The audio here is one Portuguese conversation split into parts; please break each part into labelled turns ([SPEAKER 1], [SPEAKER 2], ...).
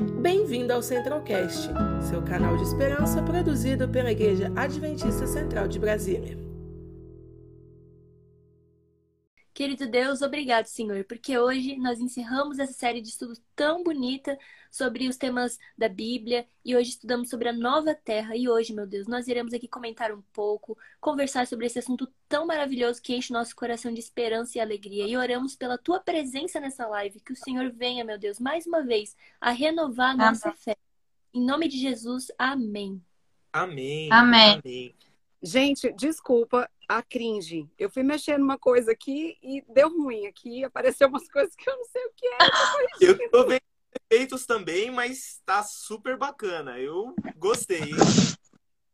[SPEAKER 1] Bem-vindo ao Centralcast, seu canal de esperança produzido pela Igreja Adventista Central de Brasília.
[SPEAKER 2] Querido Deus, obrigado, Senhor, porque hoje nós encerramos essa série de estudos tão bonita sobre os temas da Bíblia e hoje estudamos sobre a nova terra. E hoje, meu Deus, nós iremos aqui comentar um pouco, conversar sobre esse assunto tão maravilhoso que enche nosso coração de esperança e alegria. E oramos pela tua presença nessa live, que o Senhor venha, meu Deus, mais uma vez a renovar a nossa amém. fé. Em nome de Jesus, amém.
[SPEAKER 3] Amém.
[SPEAKER 4] Amém. amém. Gente, desculpa a cringe. Eu fui mexer numa coisa aqui e deu ruim aqui. Apareceu umas coisas que eu não sei o que é.
[SPEAKER 3] Eu tô vendo efeitos também, mas tá super bacana. Eu gostei.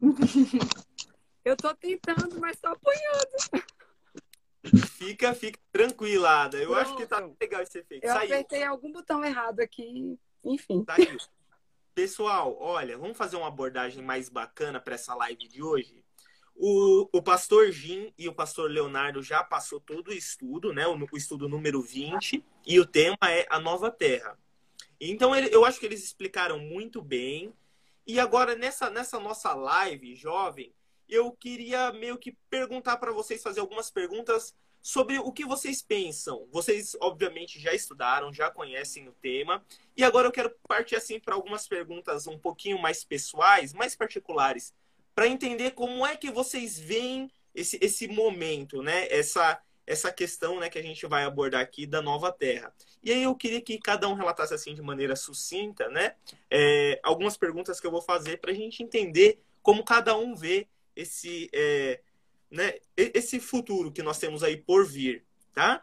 [SPEAKER 4] Eu tô tentando, mas tô apanhando.
[SPEAKER 3] Fica, fica tranquilada. Eu Pronto. acho que tá legal esse efeito.
[SPEAKER 4] Eu Saiu. apertei algum botão errado aqui. Enfim.
[SPEAKER 3] Saiu. Pessoal, olha, vamos fazer uma abordagem mais bacana para essa live de hoje. O, o pastor Jim e o pastor Leonardo já passou todo o estudo, né? O, o estudo número 20, e o tema é a nova terra. Então, ele, eu acho que eles explicaram muito bem. E agora, nessa, nessa nossa live jovem, eu queria meio que perguntar para vocês, fazer algumas perguntas sobre o que vocês pensam. Vocês, obviamente, já estudaram, já conhecem o tema. E agora eu quero partir assim para algumas perguntas um pouquinho mais pessoais, mais particulares, para entender como é que vocês veem esse, esse momento, né? Essa, essa questão né, que a gente vai abordar aqui da nova terra. E aí eu queria que cada um relatasse assim de maneira sucinta, né? É, algumas perguntas que eu vou fazer para a gente entender como cada um vê esse, é, né, esse futuro que nós temos aí por vir, tá?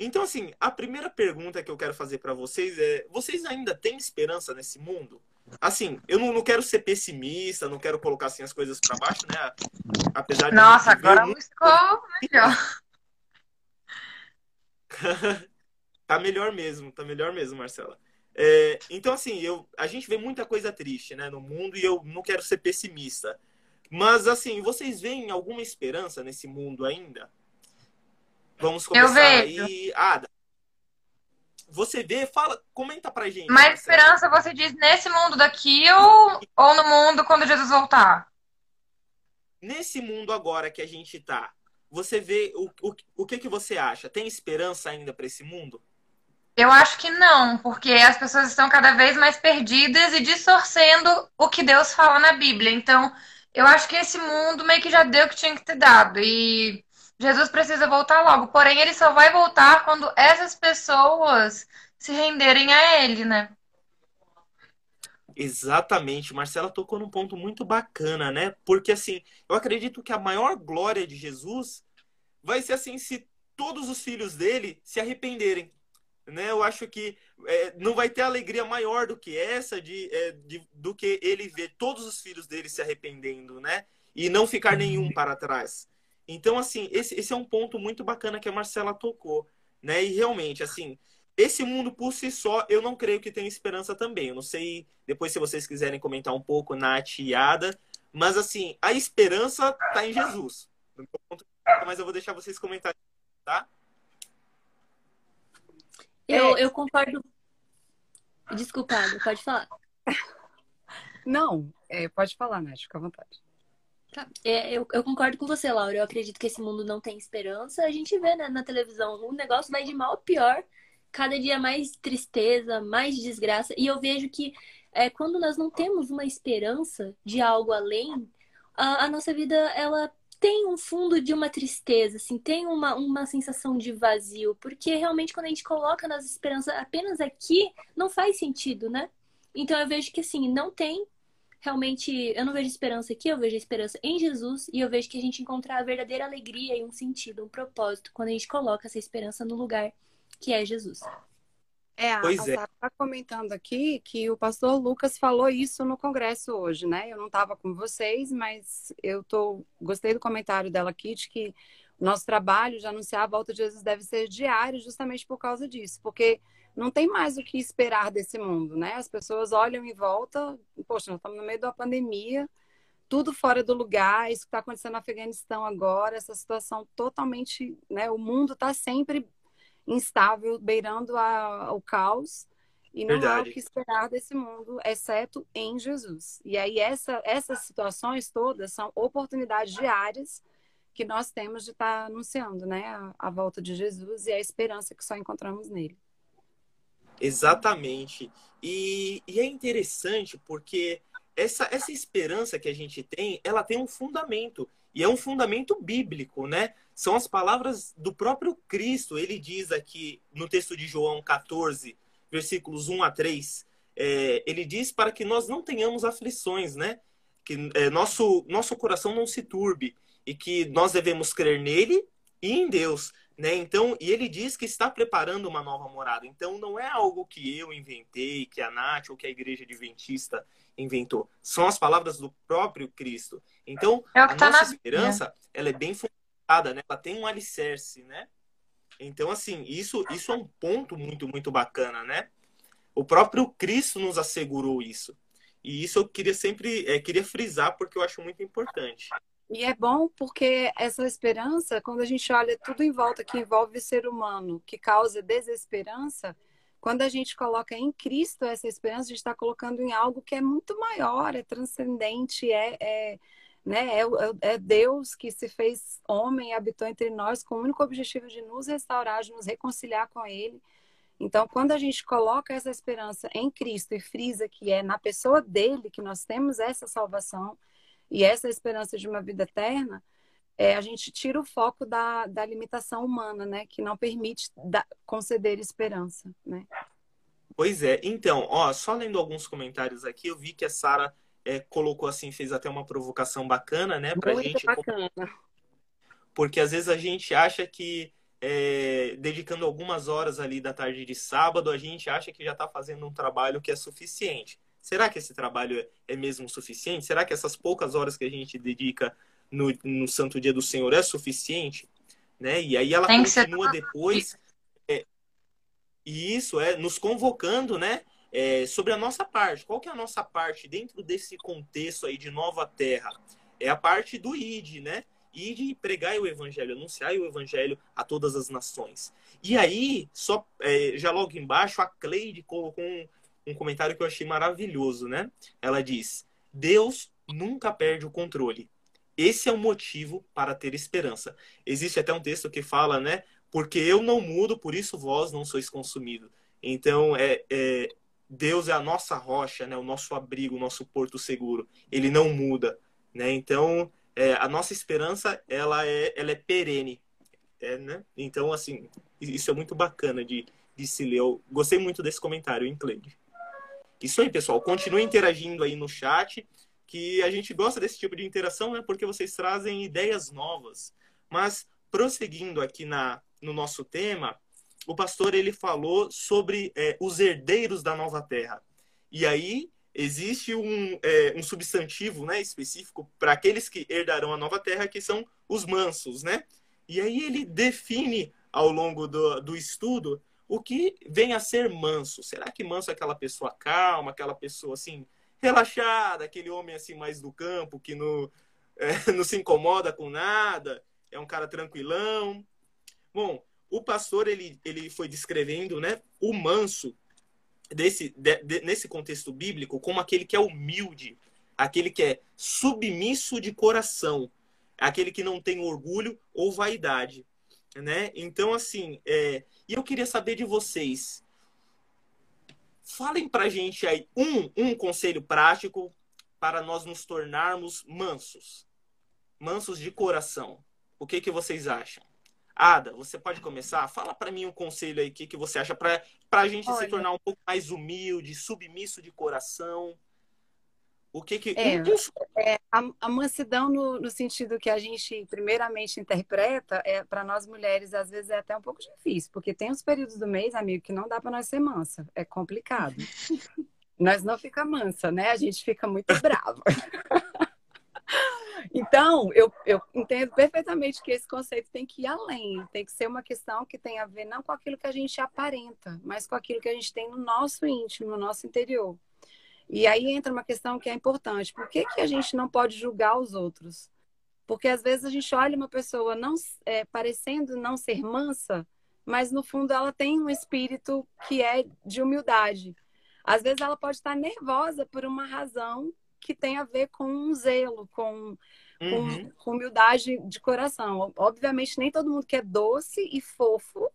[SPEAKER 3] Então, assim, a primeira pergunta que eu quero fazer para vocês é: vocês ainda têm esperança nesse mundo? Assim, eu não, não quero ser pessimista, não quero colocar assim as coisas para baixo, né?
[SPEAKER 4] Apesar de Nossa, agora muito... ficou melhor.
[SPEAKER 3] tá melhor mesmo, tá melhor mesmo, Marcela. É, então, assim, eu, a gente vê muita coisa triste né, no mundo e eu não quero ser pessimista. Mas, assim, vocês veem alguma esperança nesse mundo ainda? Vamos começar aí. Ah, você vê, fala, comenta pra gente.
[SPEAKER 4] Mais esperança, você diz, nesse mundo daqui ou, ou no mundo quando Jesus voltar?
[SPEAKER 3] Nesse mundo agora que a gente tá, você vê o, o, o que, que você acha? Tem esperança ainda para esse mundo?
[SPEAKER 4] Eu acho que não, porque as pessoas estão cada vez mais perdidas e distorcendo o que Deus fala na Bíblia. Então, eu acho que esse mundo meio que já deu o que tinha que ter dado. E Jesus precisa voltar logo. Porém, ele só vai voltar quando essas pessoas se renderem a ele, né?
[SPEAKER 3] Exatamente, Marcela tocou num ponto muito bacana, né? Porque assim, eu acredito que a maior glória de Jesus vai ser assim se todos os filhos dele se arrependerem. Né? Eu acho que é, não vai ter alegria maior do que essa de, é, de, do que ele ver todos os filhos dele se arrependendo, né? E não ficar nenhum para trás. Então, assim, esse, esse é um ponto muito bacana que a Marcela tocou, né? E realmente, assim, esse mundo por si só, eu não creio que tenha esperança também. Eu não sei, depois se vocês quiserem comentar um pouco, Nath e Ada. Mas assim, a esperança está em Jesus. Mas eu vou deixar vocês comentarem, tá?
[SPEAKER 2] Eu, é. eu concordo. Desculpa, pode falar.
[SPEAKER 4] Não, é, pode falar, Nath, fica à vontade.
[SPEAKER 2] É, eu, eu, concordo com você, Laura. Eu acredito que esse mundo não tem esperança. A gente vê né, na televisão, o negócio vai de mal a pior cada dia mais tristeza, mais desgraça. E eu vejo que é, quando nós não temos uma esperança de algo além, a, a, nossa vida ela tem um fundo de uma tristeza, assim, tem uma, uma sensação de vazio, porque realmente quando a gente coloca nossa esperança apenas aqui, não faz sentido, né? Então eu vejo que assim, não tem realmente, eu não vejo esperança aqui, eu vejo esperança em Jesus e eu vejo que a gente encontra a verdadeira alegria e um sentido, um propósito quando a gente coloca essa esperança no lugar que é Jesus.
[SPEAKER 4] É, a, pois a é. está comentando aqui que o pastor Lucas falou isso no congresso hoje, né? Eu não estava com vocês, mas eu tô, gostei do comentário dela aqui de que o nosso trabalho de anunciar a volta de Jesus deve ser diário justamente por causa disso, porque não tem mais o que esperar desse mundo, né? As pessoas olham em volta, poxa, nós estamos no meio uma pandemia, tudo fora do lugar, isso que está acontecendo no Afeganistão agora, essa situação totalmente, né? O mundo está sempre instável, beirando a, o caos. E não Verdade. há o que esperar desse mundo, exceto em Jesus. E aí essa, essas situações todas são oportunidades diárias que nós temos de estar anunciando, né, a, a volta de Jesus e a esperança que só encontramos nele.
[SPEAKER 3] Exatamente. E, e, é interessante porque essa, essa esperança que a gente tem, ela tem um fundamento. E é um fundamento bíblico, né? São as palavras do próprio Cristo. Ele diz aqui no texto de João 14, versículos 1 a 3, é, ele diz para que nós não tenhamos aflições, né? Que é, nosso, nosso coração não se turbe e que nós devemos crer nele e em Deus, né? Então, e ele diz que está preparando uma nova morada. Então, não é algo que eu inventei, que a Nath ou que a igreja adventista inventou. São as palavras do próprio Cristo. Então, é a tá nossa esperança, ela é bem fundada, né? Ela tem um alicerce, né? Então, assim, isso, isso é um ponto muito, muito bacana, né? O próprio Cristo nos assegurou isso. E isso eu queria sempre, é, queria frisar porque eu acho muito importante.
[SPEAKER 4] E é bom porque essa esperança, quando a gente olha tudo em volta que envolve o ser humano, que causa desesperança, quando a gente coloca em Cristo essa esperança, a gente está colocando em algo que é muito maior, é transcendente, é, é né? É, é, é, Deus que se fez homem e habitou entre nós com o único objetivo de nos restaurar, de nos reconciliar com Ele. Então, quando a gente coloca essa esperança em Cristo e frisa que é na pessoa dele que nós temos essa salvação e essa esperança de uma vida eterna, é, a gente tira o foco da, da limitação humana, né? Que não permite da, conceder esperança, né?
[SPEAKER 3] Pois é. Então, ó, só lendo alguns comentários aqui, eu vi que a Sara é, colocou assim, fez até uma provocação bacana, né? Pra
[SPEAKER 4] Muito
[SPEAKER 3] gente.
[SPEAKER 4] bacana.
[SPEAKER 3] Porque às vezes a gente acha que é, dedicando algumas horas ali da tarde de sábado, a gente acha que já está fazendo um trabalho que é suficiente. Será que esse trabalho é, mesmo suficiente? Será que essas poucas horas que a gente dedica no, no Santo Dia do Senhor é suficiente? Né? E aí ela Tem continua depois. É, e isso é nos convocando, né? é, sobre a nossa parte. Qual que é a nossa parte dentro desse contexto aí de nova terra? É a parte do ID, né? ID pregar o evangelho, anunciar o evangelho a todas as nações. E aí, só é, já logo embaixo, a Cleide colocou um, um comentário que eu achei maravilhoso, né? Ela diz: Deus nunca perde o controle. Esse é o motivo para ter esperança. Existe até um texto que fala, né? Porque eu não mudo, por isso vós não sois consumido. Então, é, é, Deus é a nossa rocha, né? O nosso abrigo, o nosso porto seguro. Ele não muda, né? Então, é, a nossa esperança, ela é, ela é perene, é, né? Então, assim, isso é muito bacana de, de se ler. Eu gostei muito desse comentário, hein, Cleide? Isso aí, pessoal. Continue interagindo aí no chat, que a gente gosta desse tipo de interação, né? Porque vocês trazem ideias novas. Mas, prosseguindo aqui na, no nosso tema, o pastor ele falou sobre é, os herdeiros da nova terra. E aí existe um, é, um substantivo né, específico para aqueles que herdarão a nova terra, que são os mansos. Né? E aí ele define ao longo do, do estudo o que vem a ser manso. Será que manso é aquela pessoa calma, aquela pessoa assim relaxada, aquele homem assim mais do campo que não, é, não se incomoda com nada, é um cara tranquilão? Bom, o pastor ele, ele foi descrevendo né, o manso desse, de, de, nesse contexto bíblico como aquele que é humilde, aquele que é submisso de coração, aquele que não tem orgulho ou vaidade. Né? Então, assim, é, e eu queria saber de vocês. Falem pra gente aí um, um conselho prático para nós nos tornarmos mansos. Mansos de coração. O que, que vocês acham? Ada, você pode começar? Fala para mim um conselho aí, o que, que você acha para a gente Olha. se tornar um pouco mais humilde, submisso de coração. O que que...
[SPEAKER 4] É, é a, a, mansidão no, no, sentido que a gente primeiramente interpreta, é para nós mulheres às vezes é até um pouco difícil, porque tem os períodos do mês, amigo, que não dá para nós ser mansa, é complicado. nós não fica mansa, né? A gente fica muito brava. Então, eu, eu entendo perfeitamente que esse conceito tem que ir além, tem que ser uma questão que tem a ver não com aquilo que a gente aparenta, mas com aquilo que a gente tem no nosso íntimo, no nosso interior. E aí entra uma questão que é importante: por que, que a gente não pode julgar os outros? Porque às vezes a gente olha uma pessoa não é, parecendo não ser mansa, mas no fundo ela tem um espírito que é de humildade. Às vezes ela pode estar nervosa por uma razão que tem a ver com um zelo, com, uhum. com, humildade de coração. Obviamente, nem todo mundo que é doce e fofo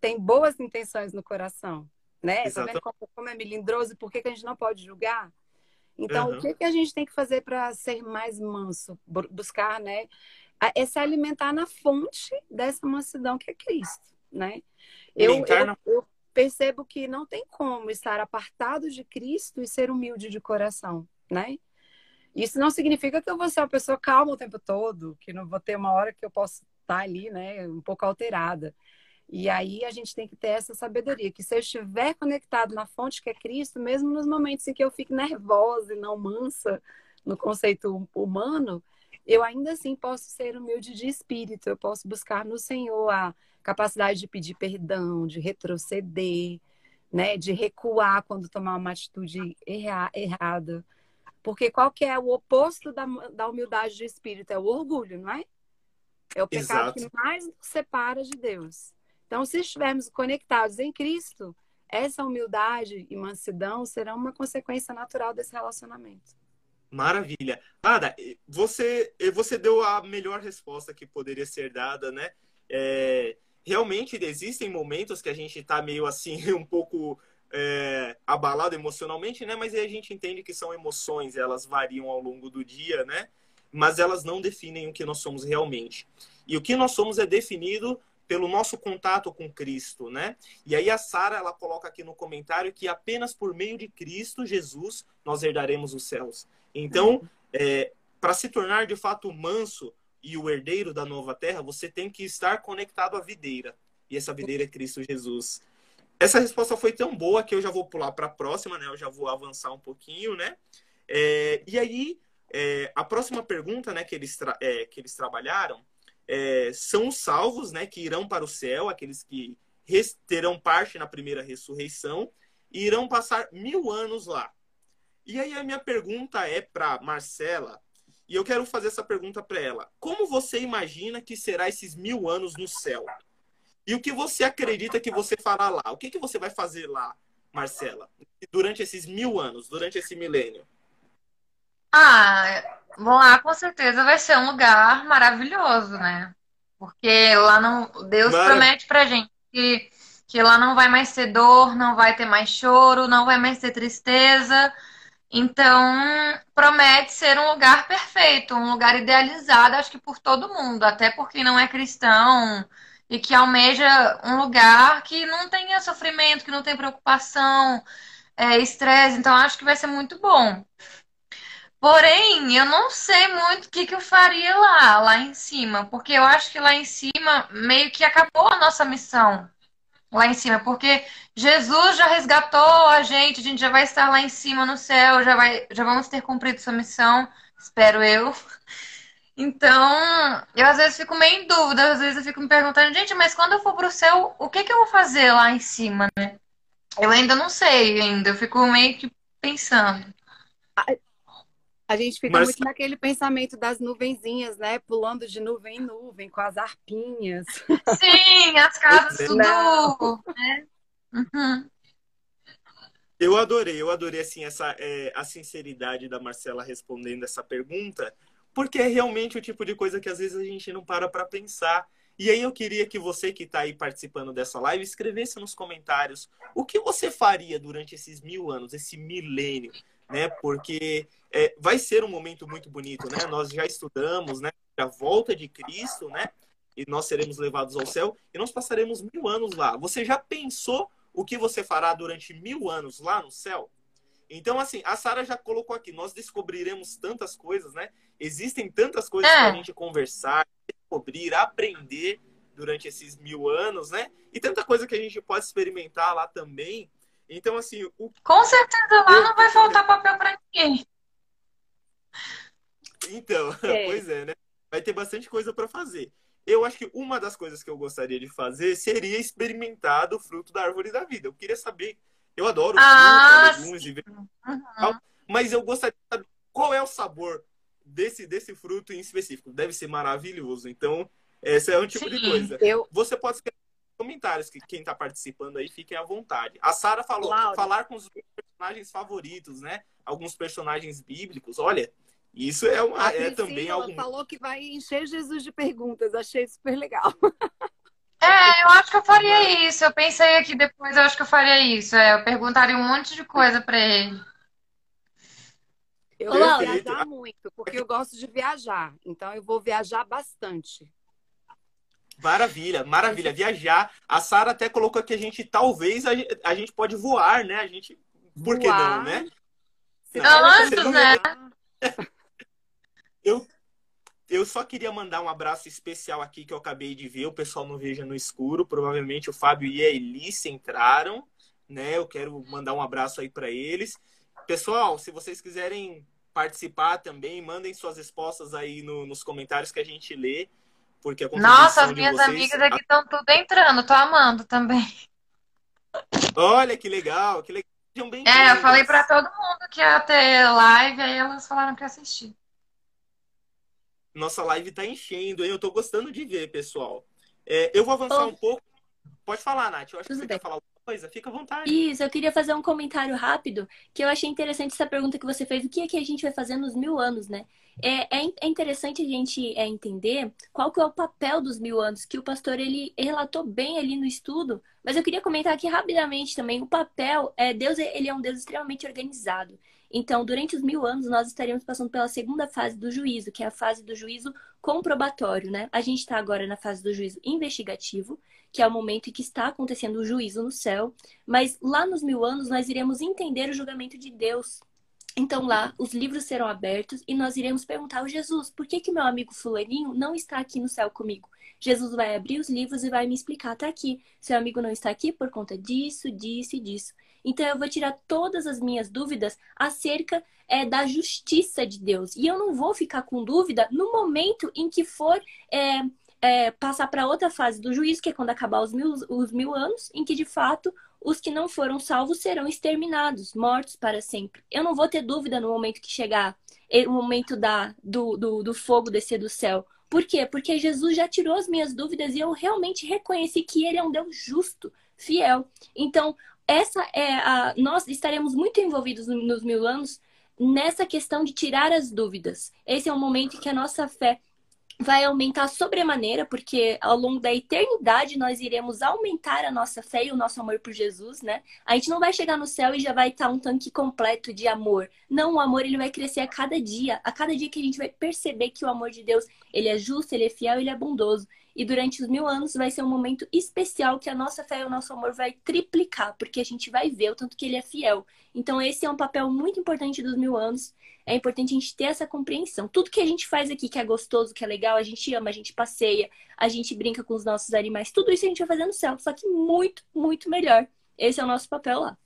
[SPEAKER 4] tem boas intenções no coração, né? Tá vendo como, como, é melindroso? Por que, que a gente não pode julgar? Então, uhum. o que, que a gente tem que fazer para ser mais manso? Buscar, né? É se alimentar na fonte dessa mansidão que é Cristo, né? Eu, eu, eu percebo que não tem como estar apartado de Cristo e ser humilde de coração, né? Isso não significa que eu vou ser uma pessoa calma o tempo todo, que não vou ter uma hora que eu posso estar ali, né, um pouco alterada. E aí a gente tem que ter essa sabedoria, que se eu estiver conectado na fonte que é Cristo, mesmo nos momentos em que eu fico nervosa e não mansa no conceito humano, eu ainda assim posso ser humilde de espírito, eu posso buscar no Senhor a capacidade de pedir perdão, de retroceder, né, de recuar quando tomar uma atitude erra errada. Porque qual que é o oposto da, da humildade de espírito? É o orgulho, não é? É o pecado Exato. que mais nos separa de Deus. Então, se estivermos conectados em Cristo, essa humildade e mansidão serão uma consequência natural desse relacionamento.
[SPEAKER 3] Maravilha. Ada, você, você deu a melhor resposta que poderia ser dada, né? É, realmente existem momentos que a gente está meio assim, um pouco é, abalado emocionalmente, né? Mas a gente entende que são emoções, elas variam ao longo do dia, né? Mas elas não definem o que nós somos realmente. E o que nós somos é definido pelo nosso contato com Cristo, né? E aí a Sara ela coloca aqui no comentário que apenas por meio de Cristo Jesus nós herdaremos os céus. Então, é, para se tornar de fato manso, e o herdeiro da nova terra, você tem que estar conectado à videira. E essa videira é Cristo Jesus. Essa resposta foi tão boa que eu já vou pular para a próxima, né? Eu já vou avançar um pouquinho, né? É, e aí, é, a próxima pergunta, né, que eles, é, que eles trabalharam é, são os salvos, né, que irão para o céu, aqueles que terão parte na primeira ressurreição e irão passar mil anos lá. E aí a minha pergunta é para Marcela e eu quero fazer essa pergunta para ela. Como você imagina que será esses mil anos no céu? E o que você acredita que você fará lá? O que, que você vai fazer lá, Marcela, durante esses mil anos, durante esse milênio?
[SPEAKER 5] Ah, lá com certeza vai ser um lugar maravilhoso, né? Porque lá não. Deus Mara... promete pra gente que, que lá não vai mais ter dor, não vai ter mais choro, não vai mais ter tristeza então, promete ser um lugar perfeito, um lugar idealizado, acho que por todo mundo, até por quem não é cristão e que almeja um lugar que não tenha sofrimento, que não tenha preocupação, é, estresse. Então, acho que vai ser muito bom. Porém, eu não sei muito o que, que eu faria lá, lá em cima, porque eu acho que lá em cima meio que acabou a nossa missão lá em cima, porque Jesus já resgatou a gente, a gente já vai estar lá em cima no céu, já vai, já vamos ter cumprido sua missão, espero eu. Então, eu às vezes fico meio em dúvida, às vezes eu fico me perguntando, gente, mas quando eu for pro céu, o que que eu vou fazer lá em cima, né? Eu ainda não sei ainda, eu fico meio que pensando.
[SPEAKER 4] A gente fica Mas... muito naquele pensamento das nuvenzinhas, né? Pulando de nuvem em nuvem, com as arpinhas.
[SPEAKER 5] Sim, as casas tudo. Né? Uhum.
[SPEAKER 3] Eu adorei, eu adorei assim essa é, a sinceridade da Marcela respondendo essa pergunta, porque é realmente o tipo de coisa que às vezes a gente não para para pensar. E aí eu queria que você que está aí participando dessa live escrevesse nos comentários o que você faria durante esses mil anos, esse milênio, né? Porque é, vai ser um momento muito bonito, né? Nós já estudamos, né? A volta de Cristo, né? E nós seremos levados ao céu e nós passaremos mil anos lá. Você já pensou o que você fará durante mil anos lá no céu? Então, assim, a Sara já colocou aqui, nós descobriremos tantas coisas, né? Existem tantas coisas é. para a gente conversar, descobrir, aprender durante esses mil anos, né? E tanta coisa que a gente pode experimentar lá também. Então, assim. O...
[SPEAKER 5] Com certeza lá não vai faltar papel para ninguém.
[SPEAKER 3] Então, é. pois é, né? Vai ter bastante coisa para fazer. Eu acho que uma das coisas que eu gostaria de fazer seria experimentar do fruto da árvore da vida. Eu queria saber. Eu adoro ah, fruta, legumes e uhum. mas eu gostaria de saber qual é o sabor desse, desse fruto em específico. Deve ser maravilhoso. Então, esse é um tipo sim, de coisa. Eu... Você pode escrever comentários, que quem está participando aí, fiquem à vontade. A Sara falou, Laura. falar com os personagens favoritos, né? Alguns personagens bíblicos. Olha, isso é, uma, é também algo.
[SPEAKER 4] falou que vai encher Jesus de perguntas. Achei super legal.
[SPEAKER 5] É, eu acho que eu faria isso. Eu pensei aqui depois, eu acho que eu faria isso. É, eu perguntaria um monte de coisa para ele.
[SPEAKER 4] Eu vou viajar muito, porque eu gosto de viajar. Então eu vou viajar bastante.
[SPEAKER 3] Maravilha, maravilha. Viajar. A Sara até colocou que a gente talvez a gente, a gente pode voar, né? A gente. Por que não, né?
[SPEAKER 5] Antes, né?
[SPEAKER 3] Eu, eu só queria mandar um abraço especial aqui que eu acabei de ver. O pessoal não veja no escuro. Provavelmente o Fábio e a Elice entraram, né? Eu quero mandar um abraço aí para eles. Pessoal, se vocês quiserem participar também, mandem suas respostas aí no, nos comentários que a gente lê. Porque a
[SPEAKER 5] Nossa, as minhas vocês... amigas aqui estão tudo entrando, tô amando também.
[SPEAKER 3] Olha que legal, que legal.
[SPEAKER 5] É, eu falei para todo mundo que ia ter live, aí elas falaram que assistir.
[SPEAKER 3] Nossa live tá enchendo, hein? Eu tô gostando de ver, pessoal. É, eu vou avançar oh. um pouco. Pode falar, Nath. Eu acho Tudo que você bem. quer falar coisa, fica à vontade.
[SPEAKER 2] Isso, eu queria fazer um comentário rápido, que eu achei interessante essa pergunta que você fez, o que é que a gente vai fazer nos mil anos, né? É, é, é interessante a gente é, entender qual que é o papel dos mil anos, que o pastor ele relatou bem ali no estudo, mas eu queria comentar aqui rapidamente também, o papel, é Deus ele é um Deus extremamente organizado. Então, durante os mil anos, nós estaremos passando pela segunda fase do juízo, que é a fase do juízo comprobatório, né? A gente está agora na fase do juízo investigativo, que é o momento em que está acontecendo o juízo no céu, mas lá nos mil anos nós iremos entender o julgamento de Deus. Então lá os livros serão abertos e nós iremos perguntar ao Jesus, por que que meu amigo fulaninho não está aqui no céu comigo? Jesus vai abrir os livros e vai me explicar, tá aqui, seu amigo não está aqui por conta disso, disso e disso. Então eu vou tirar todas as minhas dúvidas acerca é, da justiça de Deus. E eu não vou ficar com dúvida no momento em que for é, é, passar para outra fase do juízo, que é quando acabar os mil, os mil anos, em que de fato os que não foram salvos serão exterminados, mortos para sempre. Eu não vou ter dúvida no momento que chegar o momento da, do, do, do fogo descer do céu. Por quê? Porque Jesus já tirou as minhas dúvidas e eu realmente reconheci que Ele é um Deus justo, fiel. Então, essa é a. Nós estaremos muito envolvidos nos mil anos nessa questão de tirar as dúvidas. Esse é o momento em que a nossa fé vai aumentar sobremaneira, porque ao longo da eternidade nós iremos aumentar a nossa fé e o nosso amor por Jesus, né? A gente não vai chegar no céu e já vai estar um tanque completo de amor. Não, o amor ele vai crescer a cada dia, a cada dia que a gente vai perceber que o amor de Deus, ele é justo, ele é fiel, ele é bondoso. E durante os mil anos vai ser um momento especial que a nossa fé e o nosso amor vai triplicar, porque a gente vai ver o tanto que ele é fiel. Então esse é um papel muito importante dos mil anos é importante a gente ter essa compreensão. Tudo que a gente faz aqui que é gostoso, que é legal, a gente ama, a gente passeia, a gente brinca com os nossos animais, tudo isso a gente vai fazer no céu, só que muito, muito melhor. Esse é o nosso papel lá.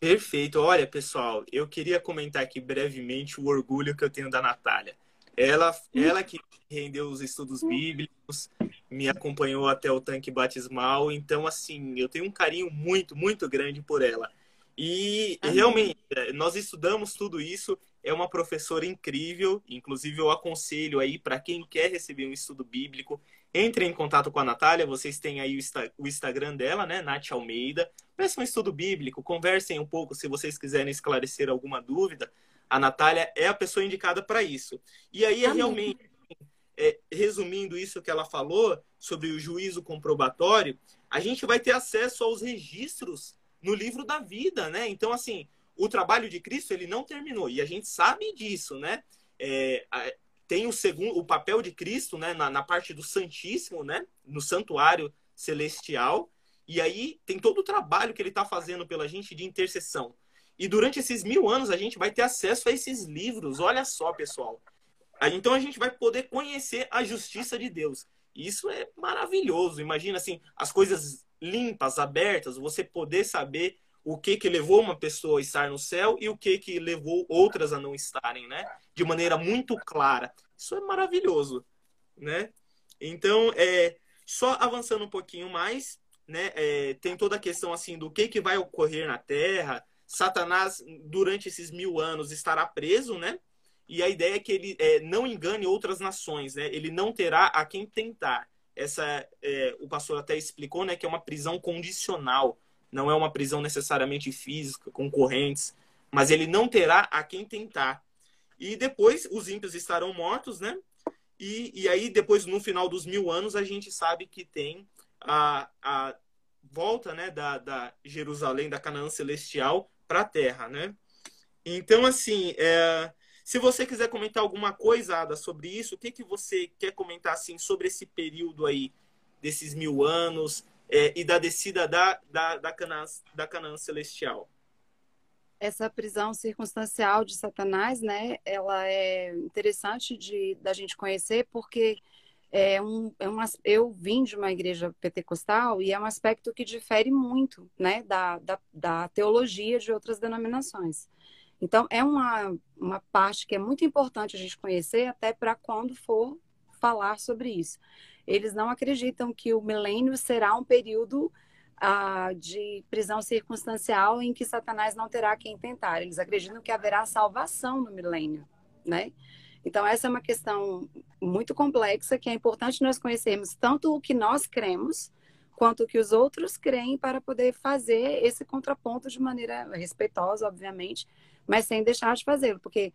[SPEAKER 3] Perfeito. Olha, pessoal, eu queria comentar aqui brevemente o orgulho que eu tenho da Natália. Ela, ela que rendeu os estudos bíblicos, me acompanhou até o tanque batismal, então assim, eu tenho um carinho muito, muito grande por ela. E Amém. realmente, nós estudamos tudo isso é uma professora incrível. Inclusive, eu aconselho aí para quem quer receber um estudo bíblico, entre em contato com a Natália. Vocês têm aí o, Instagram dela, né? Nath Almeida. Peçam um estudo bíblico, conversem um pouco se vocês quiserem esclarecer alguma dúvida. A Natália é a pessoa indicada para isso. E aí é realmente, é, resumindo isso que ela falou sobre o juízo comprobatório, a gente vai ter acesso aos registros no livro da vida, né? Então, assim, o trabalho de Cristo ele não terminou e a gente sabe disso, né? É, tem o segundo, o papel de Cristo, né, na, na, parte do Santíssimo, né, no santuário celestial. E aí tem todo o trabalho que ele está fazendo pela gente de intercessão. E durante esses mil anos a gente vai ter acesso a esses livros. Olha só, pessoal. Então a gente vai poder conhecer a justiça de Deus. Isso é maravilhoso. Imagina assim, as coisas limpas, abertas, você poder saber o que que levou uma pessoa a estar no céu e o que que levou outras a não estarem, né? De maneira muito clara. Isso é maravilhoso, né? Então, é, só avançando um pouquinho mais, né? É, tem toda a questão assim do que que vai ocorrer na Terra. Satanás durante esses mil anos estará preso, né? E a ideia é que ele é, não engane outras nações, né? Ele não terá a quem tentar. essa é, o pastor até explicou, né, que é uma prisão condicional, não é uma prisão necessariamente física, com correntes, mas ele não terá a quem tentar. E depois os ímpios estarão mortos, né? E, e aí, depois, no final dos mil anos, a gente sabe que tem a, a volta né, da, da Jerusalém, da Canaã Celestial, para a Terra, né? Então, assim, é, se você quiser comentar alguma coisa, Ada, sobre isso, o que, que você quer comentar, assim, sobre esse período aí, desses mil anos, é, e da descida da, da, da, Canaã, da Canaã Celestial?
[SPEAKER 4] essa prisão circunstancial de Satanás, né, ela é interessante de da gente conhecer porque é um, é um, eu vim de uma igreja pentecostal e é um aspecto que difere muito, né, da, da, da teologia de outras denominações. Então, é uma, uma parte que é muito importante a gente conhecer até para quando for falar sobre isso. Eles não acreditam que o milênio será um período ah, de prisão circunstancial em que Satanás não terá quem tentar. Eles acreditam que haverá salvação no milênio, né? Então, essa é uma questão muito complexa que é importante nós conhecermos tanto o que nós cremos, quanto o que os outros creem, para poder fazer esse contraponto de maneira respeitosa, obviamente, mas sem deixar de fazê-lo, porque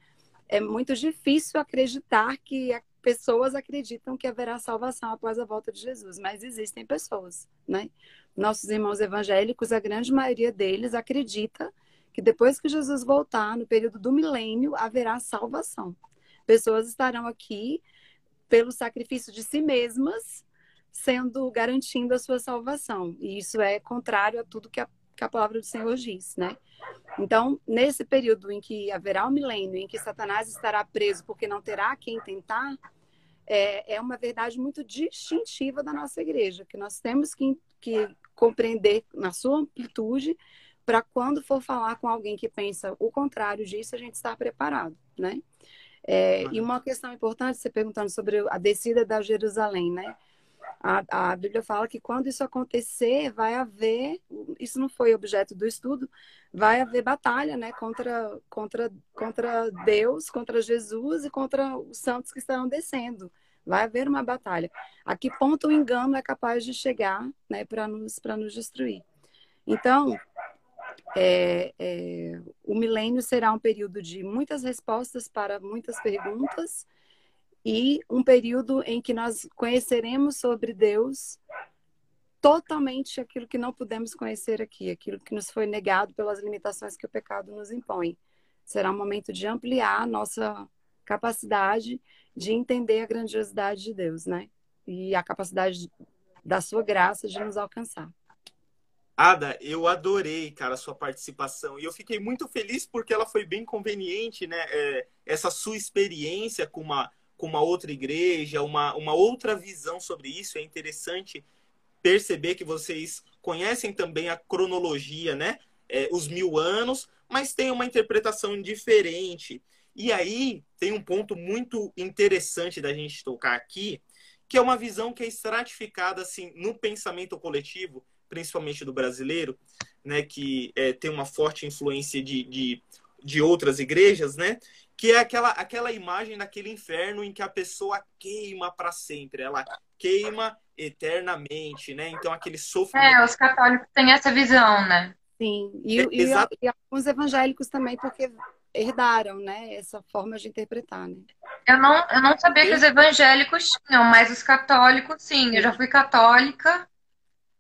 [SPEAKER 4] é muito difícil acreditar que pessoas acreditam que haverá salvação após a volta de Jesus, mas existem pessoas, né? nossos irmãos evangélicos, a grande maioria deles acredita que depois que Jesus voltar, no período do milênio, haverá salvação. Pessoas estarão aqui pelo sacrifício de si mesmas, sendo garantindo a sua salvação. E isso é contrário a tudo que a, que a palavra do Senhor diz, né? Então, nesse período em que haverá o milênio, em que Satanás estará preso porque não terá quem tentar, é, é uma verdade muito distintiva da nossa igreja, que nós temos que, que compreender na sua amplitude para quando for falar com alguém que pensa o contrário disso, a gente estar preparado, né? É, e uma questão importante, você perguntando sobre a descida da Jerusalém, né? A, a, Bíblia fala que quando isso acontecer, vai haver, isso não foi objeto do estudo, vai haver batalha, né, contra, contra, contra Deus, contra Jesus e contra os santos que estarão descendo. Vai haver uma batalha. A que ponto o engano é capaz de chegar, né, para nos, nos destruir? Então, é, é, o milênio será um período de muitas respostas para muitas perguntas e um período em que nós conheceremos sobre Deus totalmente aquilo que não pudemos conhecer aqui, aquilo que nos foi negado pelas limitações que o pecado nos impõe. Será um momento de ampliar nossa capacidade de entender a grandiosidade de Deus, né? E a capacidade da sua graça de nos alcançar.
[SPEAKER 3] Ada, eu adorei, cara, a sua participação. E eu fiquei muito feliz porque ela foi bem conveniente, né? É, essa sua experiência com uma com uma outra igreja, uma, uma outra visão sobre isso. É interessante perceber que vocês conhecem também a cronologia, né? É, os mil anos, mas tem uma interpretação diferente. E aí tem um ponto muito interessante da gente tocar aqui, que é uma visão que é estratificada assim no pensamento coletivo, principalmente do brasileiro, né? Que é, tem uma forte influência de, de, de outras igrejas, né? que é aquela, aquela imagem daquele inferno em que a pessoa queima para sempre, ela queima eternamente, né? Então aquele sofrimento.
[SPEAKER 5] É, os católicos têm essa visão, né?
[SPEAKER 4] Sim, e, é, e, e alguns evangélicos também, porque herdaram, né, essa forma de interpretar, né?
[SPEAKER 5] Eu não, eu não sabia que os evangélicos tinham, mas os católicos, sim. Eu já fui católica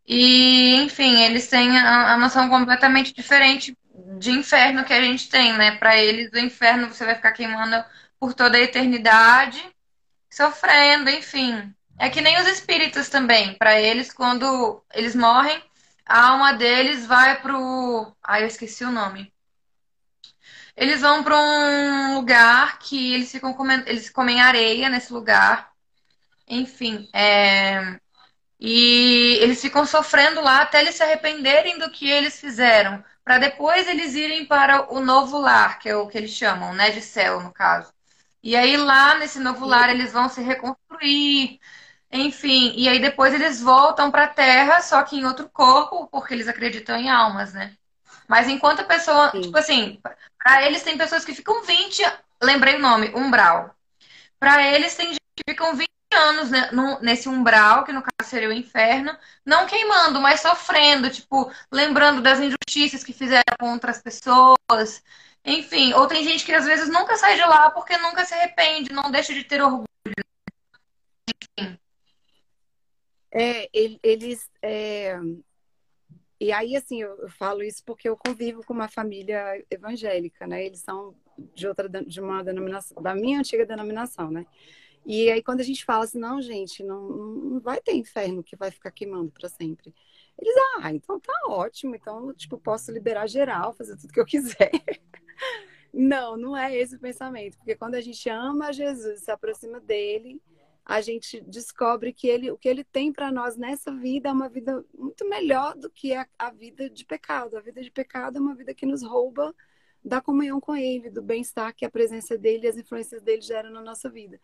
[SPEAKER 5] e, enfim, eles têm a, a noção completamente diferente de inferno que a gente tem, né? Para eles, o inferno você vai ficar queimando por toda a eternidade, sofrendo, enfim. É que nem os espíritos também. Para eles, quando eles morrem, a alma deles vai pro. Ai, eu esqueci o nome. Eles vão para um lugar que eles ficam comendo, eles comem areia nesse lugar. Enfim, é... e eles ficam sofrendo lá até eles se arrependerem do que eles fizeram para depois eles irem para o novo lar, que é o que eles chamam, né, de céu, no caso. E aí lá nesse novo lar eles vão se reconstruir, enfim, e aí depois eles voltam para a Terra, só que em outro corpo, porque eles acreditam em almas, né? Mas enquanto a pessoa, Sim. tipo assim, para eles tem pessoas que ficam 20, lembrei o nome, umbral. Para eles tem gente que ficam 20 anos né, no, nesse umbral, que no caso seria o inferno, não queimando, mas sofrendo, tipo, lembrando das injustiças que fizeram contra as pessoas. Enfim, ou tem gente que às vezes nunca sai de lá porque nunca se arrepende, não deixa de ter orgulho. Enfim.
[SPEAKER 4] É, eles. É... E aí, assim, eu falo isso porque eu convivo com uma família evangélica, né? Eles são de outra, de uma denominação, da minha antiga denominação, né? E aí, quando a gente fala assim, não, gente, não, não vai ter inferno que vai ficar queimando para sempre. Eles, ah, então tá ótimo, então, tipo, posso liberar geral, fazer tudo que eu quiser. não, não é esse o pensamento, porque quando a gente ama Jesus, se aproxima dele, a gente descobre que ele, o que ele tem para nós nessa vida é uma vida muito melhor do que a, a vida de pecado. A vida de pecado é uma vida que nos rouba da comunhão com ele, do bem-estar que a presença dele e as influências dele geram na nossa vida.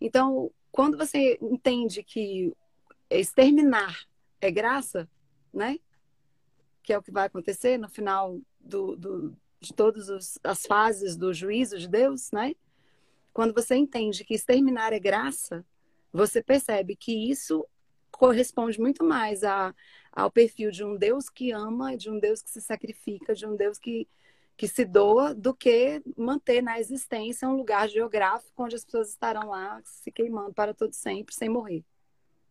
[SPEAKER 4] Então, quando você entende que exterminar é graça, né? Que é o que vai acontecer no final do, do, de todas as fases do juízo de Deus, né? Quando você entende que exterminar é graça, você percebe que isso corresponde muito mais a, ao perfil de um Deus que ama, de um Deus que se sacrifica, de um Deus que que se doa do que manter na existência um lugar geográfico onde as pessoas estarão lá se queimando para todo sempre, sem morrer.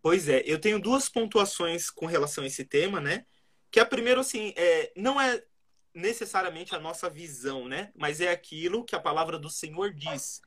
[SPEAKER 3] Pois é, eu tenho duas pontuações com relação a esse tema, né? Que a primeira, assim, é, não é necessariamente a nossa visão, né? Mas é aquilo que a palavra do Senhor diz.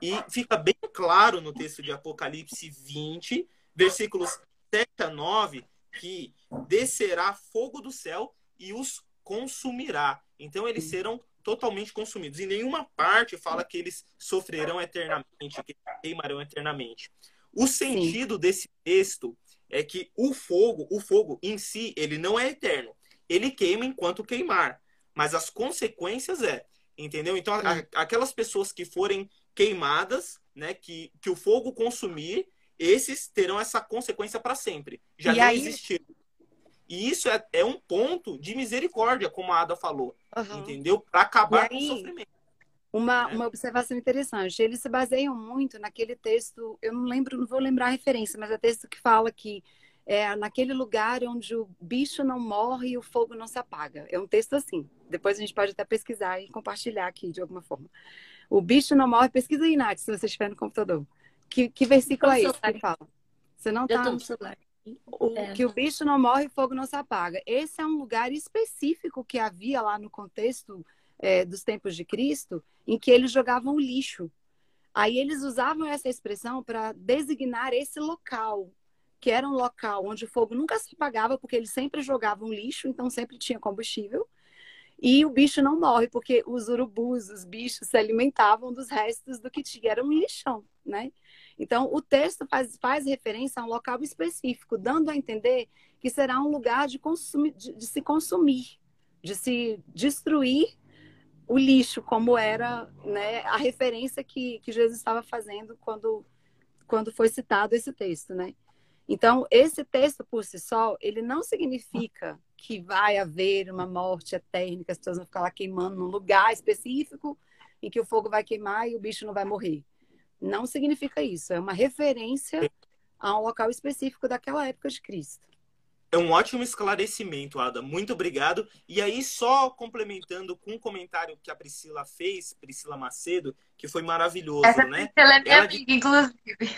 [SPEAKER 3] E fica bem claro no texto de Apocalipse 20, versículos 7 a 9, que descerá fogo do céu e os consumirá. Então eles serão totalmente consumidos. Em nenhuma parte fala que eles sofrerão eternamente, que queimarão eternamente. O sentido Sim. desse texto é que o fogo, o fogo em si, ele não é eterno. Ele queima enquanto queimar, mas as consequências é, entendeu? Então a, aquelas pessoas que forem queimadas, né, que, que o fogo consumir, esses terão essa consequência para sempre. Já e não aí... existiu e isso é, é um ponto de misericórdia, como a Ada falou. Uhum. Entendeu? Para acabar aí, com o sofrimento.
[SPEAKER 4] Uma, né? uma observação interessante. Eles se baseiam muito naquele texto, eu não lembro, não vou lembrar a referência, mas é texto que fala que é naquele lugar onde o bicho não morre e o fogo não se apaga. É um texto assim. Depois a gente pode até pesquisar e compartilhar aqui de alguma forma. O bicho não morre, pesquisa aí, Nath, se você estiver no computador. Que, que versículo é esse que fala? Você não está no celular. O, é. Que o bicho não morre o fogo não se apaga. Esse é um lugar específico que havia lá no contexto é, dos tempos de Cristo, em que eles jogavam lixo. Aí eles usavam essa expressão para designar esse local, que era um local onde o fogo nunca se apagava, porque eles sempre jogavam lixo, então sempre tinha combustível. E o bicho não morre, porque os urubus, os bichos, se alimentavam dos restos do que tinha. Era um lixão, né? Então, o texto faz, faz referência a um local específico, dando a entender que será um lugar de, de, de se consumir, de se destruir o lixo, como era né, a referência que, que Jesus estava fazendo quando, quando foi citado esse texto, né? Então, esse texto por si só, ele não significa que vai haver uma morte eterna, que as pessoas vão ficar lá queimando num lugar específico em que o fogo vai queimar e o bicho não vai morrer. Não significa isso. É uma referência a um local específico daquela época de Cristo.
[SPEAKER 3] É um ótimo esclarecimento, Ada. Muito obrigado. E aí, só complementando com um comentário que a Priscila fez, Priscila Macedo, que foi maravilhoso,
[SPEAKER 5] Essa
[SPEAKER 3] né?
[SPEAKER 5] Priscila é minha Ela amiga, inclusive.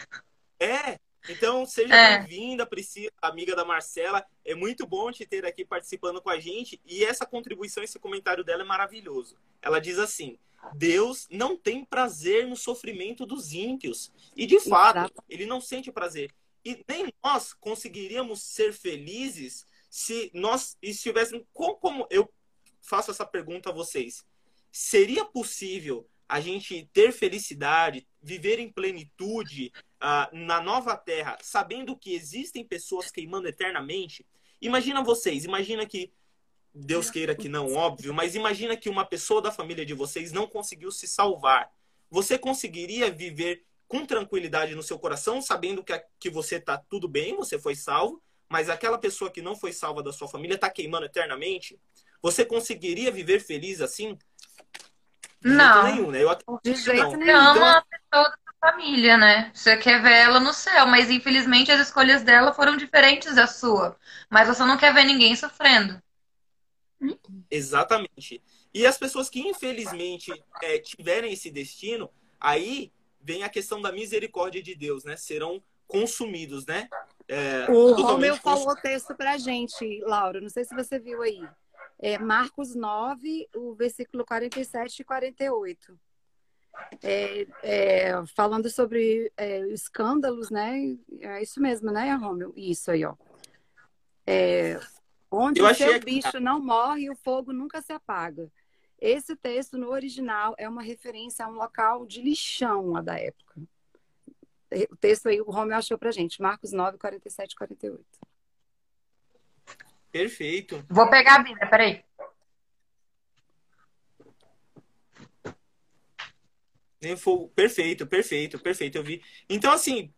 [SPEAKER 3] É, então seja é. bem-vinda, Priscila, amiga da Marcela. É muito bom te ter aqui participando com a gente. E essa contribuição, esse comentário dela é maravilhoso. Ela diz assim: Deus não tem prazer no sofrimento dos ímpios. E de fato, Exato. ele não sente prazer. E nem nós conseguiríamos ser felizes se nós estivéssemos. Como, como eu faço essa pergunta a vocês? Seria possível a gente ter felicidade, viver em plenitude uh, na nova terra, sabendo que existem pessoas queimando eternamente? Imagina vocês, imagina que Deus queira que não, óbvio, mas imagina que uma pessoa da família de vocês não conseguiu se salvar. Você conseguiria viver com tranquilidade no seu coração, sabendo que, que você está tudo bem, você foi salvo, mas aquela pessoa que não foi salva da sua família está queimando eternamente? Você conseguiria viver feliz assim?
[SPEAKER 5] De não.
[SPEAKER 3] Nenhum, né? Eu
[SPEAKER 5] de jeito não. nenhum. Então, uma pessoa da família, né? Você quer ver ela no céu, mas infelizmente as escolhas dela foram diferentes da sua. Mas você não quer ver ninguém sofrendo.
[SPEAKER 3] Exatamente. E as pessoas que infelizmente é, tiverem esse destino, aí vem a questão da misericórdia de Deus, né? Serão consumidos, né?
[SPEAKER 4] É, o Romeu falou o texto pra gente, Laura. Não sei se você viu aí. É Marcos 9, o versículo 47 e 48. É, é, falando sobre é, escândalos, né? É isso mesmo, né, Romeu? Isso aí, ó. Onde Eu o seu bicho que... não morre, o fogo nunca se apaga. Esse texto, no original, é uma referência a um local de lixão lá da época. O texto aí, o Romeu achou pra gente. Marcos 9, 47 e 48.
[SPEAKER 3] Perfeito.
[SPEAKER 5] Vou pegar a Bíblia, peraí.
[SPEAKER 3] Perfeito, perfeito, perfeito. Eu vi. Então, assim,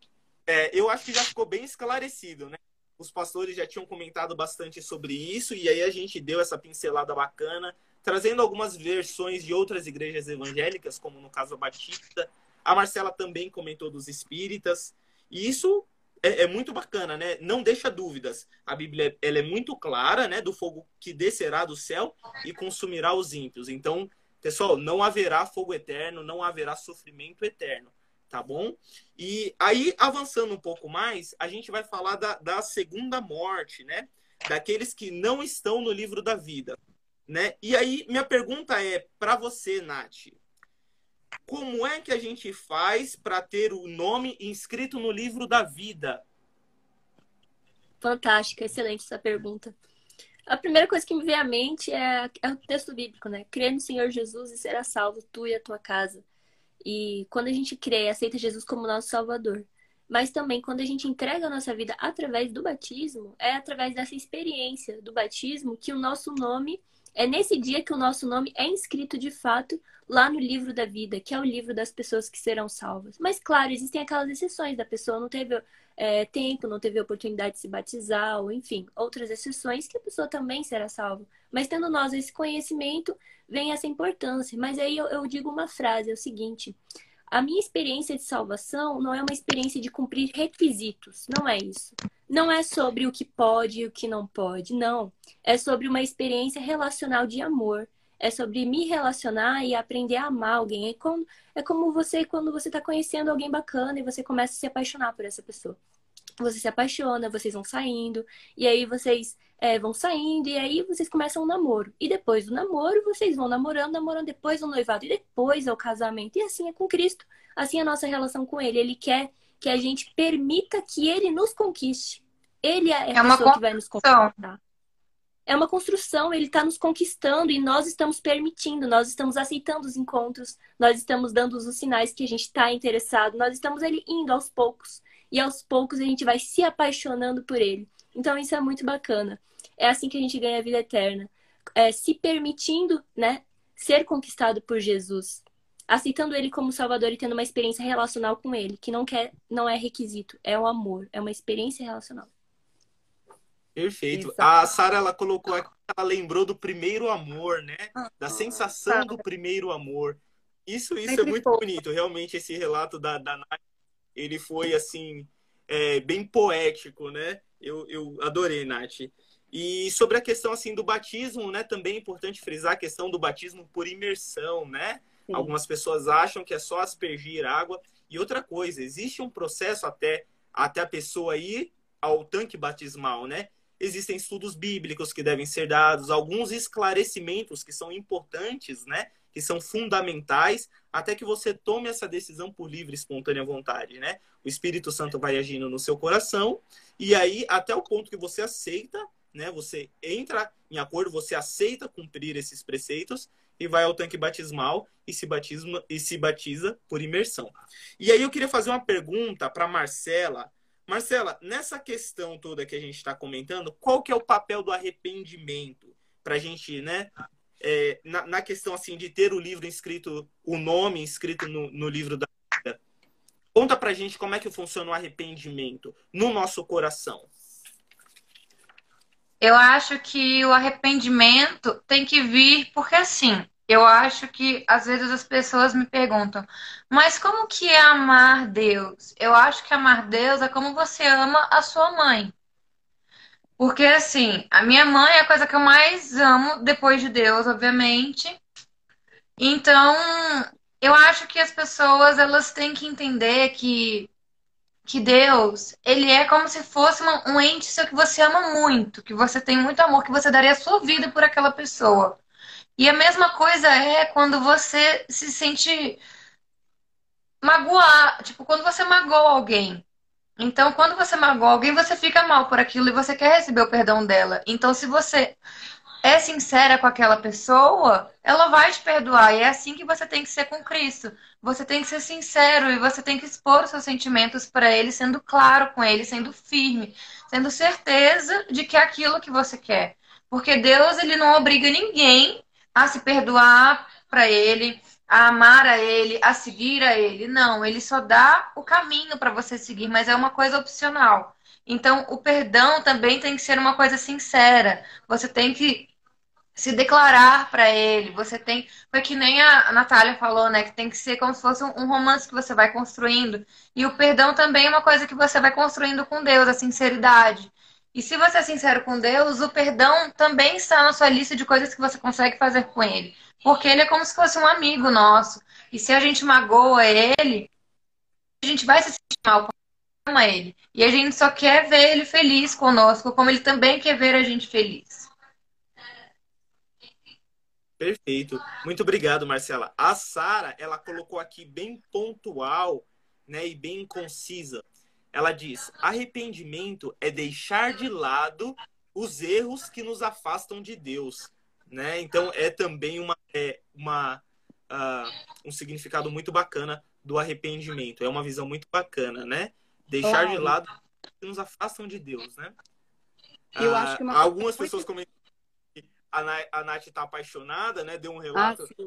[SPEAKER 3] é, eu acho que já ficou bem esclarecido, né? Os pastores já tinham comentado bastante sobre isso, e aí a gente deu essa pincelada bacana trazendo algumas versões de outras igrejas evangélicas, como no caso a Batista. A Marcela também comentou dos espíritas. E isso é, é, muito bacana, né? Não deixa dúvidas. A Bíblia ela é muito clara, né? Do fogo que descerá do céu e consumirá os ímpios. Então, pessoal, não haverá fogo eterno, não haverá sofrimento eterno. Tá bom? E aí, avançando um pouco mais, a gente vai falar da, da segunda morte, né? Daqueles que não estão no livro da vida. Né? E aí, minha pergunta é para você, Nath. Como é que a gente faz para ter o nome inscrito no livro da vida?
[SPEAKER 2] Fantástica, excelente essa pergunta. A primeira coisa que me vem à mente é, é o texto bíblico, né? Crê no Senhor Jesus e será salvo tu e a tua casa. E quando a gente crê, aceita Jesus como nosso Salvador. Mas também quando a gente entrega a nossa vida através do batismo, é através dessa experiência do batismo que o nosso nome é nesse dia que o nosso nome é inscrito de fato lá no livro da vida, que é o livro das pessoas que serão salvas. Mas, claro, existem aquelas exceções da pessoa não teve é, tempo, não teve oportunidade de se batizar, ou enfim, outras exceções que a pessoa também será salva. Mas tendo nós esse conhecimento, vem essa importância. Mas aí eu, eu digo uma frase: é o seguinte. A minha experiência de salvação não é uma experiência de cumprir requisitos, não é isso. Não é sobre o que pode e o que não pode, não. É sobre uma experiência relacional de amor. É sobre me relacionar e aprender a amar alguém. É como, é como você, quando você está conhecendo alguém bacana e você começa a se apaixonar por essa pessoa. Você se apaixona, vocês vão saindo, e aí vocês é, vão saindo e aí vocês começam um namoro. E depois do namoro, vocês vão namorando, namorando, depois o noivado e depois é o casamento. E assim é com Cristo. Assim é a nossa relação com Ele. Ele quer que a gente permita que Ele nos conquiste. Ele é a é pessoa que vai nos conquistar. É uma construção, ele está nos conquistando e nós estamos permitindo, nós estamos aceitando os encontros, nós estamos dando os sinais que a gente está interessado, nós estamos ele indo aos poucos. E aos poucos a gente vai se apaixonando por ele. Então isso é muito bacana. É assim que a gente ganha a vida eterna. É, se permitindo, né, ser conquistado por Jesus, aceitando ele como Salvador e tendo uma experiência relacional com ele, que não quer, não é requisito, é o amor, é uma experiência relacional.
[SPEAKER 3] Perfeito. Exato. A Sara ela colocou aqui, ela lembrou do primeiro amor, né? Da sensação do primeiro amor. Isso, isso é muito bonito. Realmente esse relato da, da Nath, ele foi assim é, bem poético, né? Eu, eu adorei, Nath. E sobre a questão assim do batismo, né, também é importante frisar a questão do batismo por imersão, né? Sim. Algumas pessoas acham que é só aspergir água. E outra coisa, existe um processo até até a pessoa ir ao tanque batismal, né? Existem estudos bíblicos que devem ser dados, alguns esclarecimentos que são importantes, né? Que são fundamentais até que você tome essa decisão por livre e espontânea vontade, né? O Espírito Santo vai agindo no seu coração e aí até o ponto que você aceita né? Você entra em acordo, você aceita cumprir esses preceitos e vai ao tanque batismal e se batisma e se batiza por imersão. E aí eu queria fazer uma pergunta para Marcela. Marcela, nessa questão toda que a gente está comentando, qual que é o papel do arrependimento para a gente, né? É, na, na, questão assim de ter o livro inscrito, o nome inscrito no, no livro da vida. Conta pra gente como é que funciona o arrependimento no nosso coração.
[SPEAKER 5] Eu acho que o arrependimento tem que vir porque assim, eu acho que às vezes as pessoas me perguntam, mas como que é amar Deus? Eu acho que amar Deus é como você ama a sua mãe. Porque assim, a minha mãe é a coisa que eu mais amo depois de Deus, obviamente. Então, eu acho que as pessoas elas têm que entender que que Deus, ele é como se fosse um ente seu que você ama muito, que você tem muito amor, que você daria a sua vida por aquela pessoa. E a mesma coisa é quando você se sente magoar, tipo, quando você magoa alguém. Então, quando você magoa alguém, você fica mal por aquilo e você quer receber o perdão dela. Então, se você é sincera com aquela pessoa, ela vai te perdoar. E é assim que você tem que ser com Cristo. Você tem que ser sincero e você tem que expor os seus sentimentos para ele, sendo claro com ele, sendo firme, tendo certeza de que é aquilo que você quer. Porque Deus, ele não obriga ninguém a se perdoar para ele, a amar a ele, a seguir a ele. Não, ele só dá o caminho para você seguir, mas é uma coisa opcional. Então, o perdão também tem que ser uma coisa sincera. Você tem que se declarar para ele. Você tem. Foi que nem a Natália falou, né? Que tem que ser como se fosse um romance que você vai construindo. E o perdão também é uma coisa que você vai construindo com Deus, a sinceridade. E se você é sincero com Deus, o perdão também está na sua lista de coisas que você consegue fazer com ele. Porque ele é como se fosse um amigo nosso. E se a gente magoa ele, a gente vai se sentir mal ama ele. E a gente só quer ver ele feliz conosco, como ele também quer ver a gente feliz.
[SPEAKER 3] Perfeito. Muito obrigado, Marcela. A Sara, ela colocou aqui bem pontual, né, e bem concisa. Ela diz: "Arrependimento é deixar de lado os erros que nos afastam de Deus", né? Então é também uma é uma uh, um significado muito bacana do arrependimento. É uma visão muito bacana, né? Deixar de lado que nos afastam de Deus, né?
[SPEAKER 4] Eu acho que uma
[SPEAKER 3] algumas pessoas comentam a, Nath está apaixonada, né? Deu um relato. Ah, que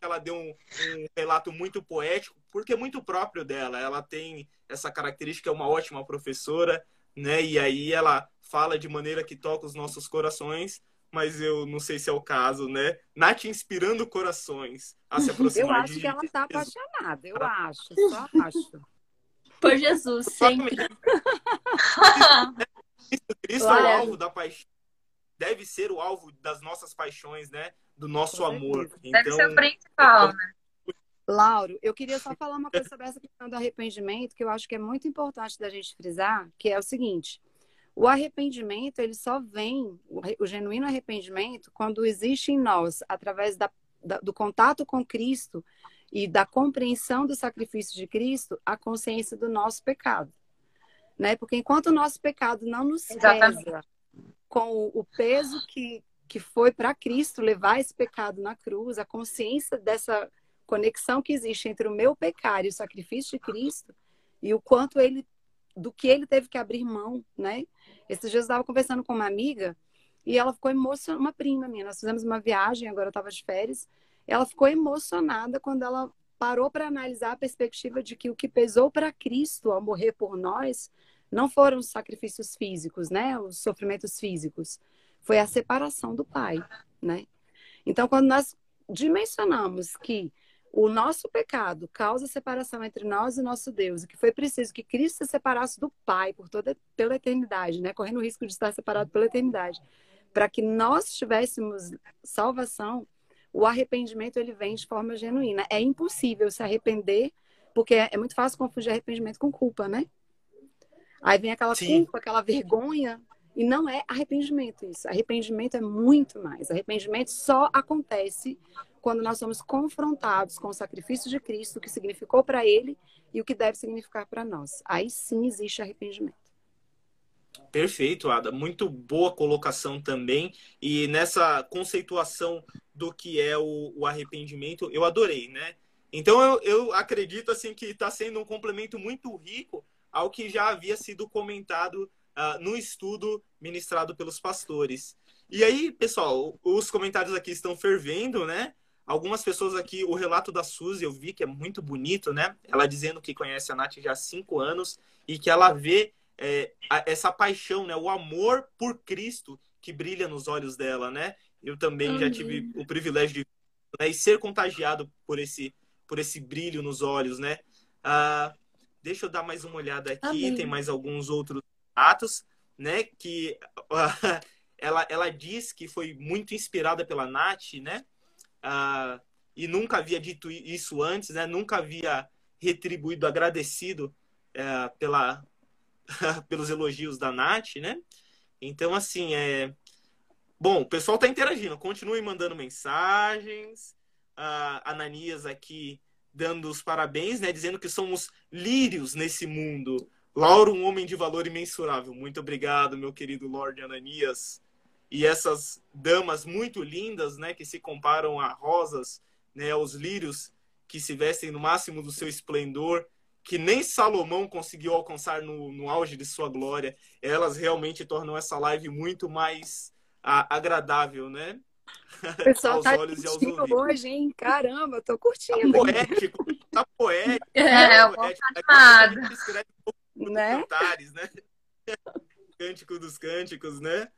[SPEAKER 3] ela deu um, um, relato muito poético, porque é muito próprio dela. Ela tem essa característica, é uma ótima professora, né? E aí ela fala de maneira que toca os nossos corações, mas eu não sei se é o caso, né? Nath inspirando corações a se aproximar
[SPEAKER 4] Eu acho
[SPEAKER 3] de
[SPEAKER 4] que ela está apaixonada, eu acho, só acho.
[SPEAKER 2] Por Jesus, sempre.
[SPEAKER 3] Cristo é o alvo da paixão deve ser o alvo das nossas paixões, né? Do nosso amor.
[SPEAKER 5] Então, deve ser o principal, né?
[SPEAKER 4] Lauro, eu queria só falar uma coisa sobre essa questão do arrependimento, que eu acho que é muito importante da gente frisar, que é o seguinte: o arrependimento ele só vem, o, genuíno arrependimento, quando existe em nós, através da, da, do contato com Cristo e da compreensão do sacrifício de Cristo, a consciência do nosso pecado, né? Porque enquanto o nosso pecado não nos Exatamente. pesa com o peso que, que foi para Cristo levar esse pecado na cruz, a consciência dessa conexão que existe entre o meu pecado e o sacrifício de Cristo e o quanto ele do que ele teve que abrir mão, né? Esses dias eu estava conversando com uma amiga e ela ficou emocionada, uma prima minha, nós fizemos uma viagem, agora eu estava de férias, ela ficou emocionada quando ela parou para analisar a perspectiva de que o que pesou para Cristo ao morrer por nós não foram os sacrifícios físicos, né? Os sofrimentos físicos. Foi a separação do pai, né? Então, quando nós dimensionamos que o nosso pecado causa separação entre nós e nosso Deus, e que foi preciso que Cristo se separasse do Pai por toda pela eternidade, né? Correndo o risco de estar separado pela eternidade, para que nós tivéssemos salvação, o arrependimento ele vem de forma genuína. É impossível se arrepender, porque é muito fácil confundir arrependimento com culpa, né? Aí vem aquela Sim. culpa, aquela vergonha, e não é arrependimento isso. Arrependimento é muito mais. Arrependimento só acontece quando nós somos confrontados com o sacrifício de Cristo, o que significou para ele e o que deve significar para nós. Aí sim existe arrependimento.
[SPEAKER 3] Perfeito, Ada. Muito boa colocação também. E nessa conceituação do que é o, o arrependimento, eu adorei, né? Então eu, eu acredito assim que está sendo um complemento muito rico ao que já havia sido comentado uh, no estudo ministrado pelos pastores. E aí, pessoal, os comentários aqui estão fervendo, né? Algumas pessoas aqui, o relato da Suzy, eu vi que é muito bonito, né? Ela dizendo que conhece a Nath já há cinco anos e que ela vê é, essa paixão, né? O amor por Cristo que brilha nos olhos dela, né? Eu também já tive o privilégio de né? E ser contagiado por esse, por esse brilho nos olhos, né? Uh, deixa eu dar mais uma olhada aqui, Amém. tem mais alguns outros atos, né? Que ela, ela diz que foi muito inspirada pela Nath, né? Uh, e nunca havia dito isso antes, né? Nunca havia retribuído, agradecido uh, pela, pelos elogios da Nath, né? Então, assim, é... Bom, o pessoal está interagindo. Continue mandando mensagens. A Ananias aqui dando os parabéns, né? Dizendo que somos lírios nesse mundo. Lauro, um homem de valor imensurável. Muito obrigado, meu querido Lorde Ananias. E essas damas muito lindas, né? Que se comparam a rosas, né? Aos lírios que se vestem no máximo do seu esplendor que nem Salomão conseguiu alcançar no, no auge de sua glória, elas realmente tornam essa live muito mais a, agradável, né?
[SPEAKER 4] O pessoal aos tá olhos e aos ouvidos. hoje, hein? Caramba, tô curtindo. Tá
[SPEAKER 3] poético, tá poético.
[SPEAKER 5] É,
[SPEAKER 3] tá
[SPEAKER 5] poético. a gente
[SPEAKER 3] escreve um né? cantares, né? Cântico dos cânticos, né?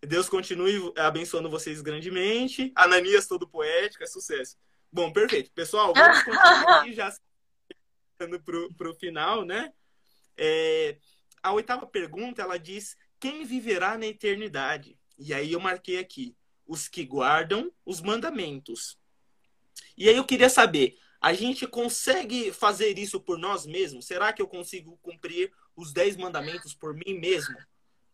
[SPEAKER 3] Deus continue abençoando vocês grandemente. Ananias todo poético, é sucesso. Bom, perfeito. Pessoal, vamos continuar aqui já para o final, né? É, a oitava pergunta, ela diz, quem viverá na eternidade? E aí eu marquei aqui, os que guardam os mandamentos. E aí eu queria saber, a gente consegue fazer isso por nós mesmos? Será que eu consigo cumprir os dez mandamentos por mim mesmo?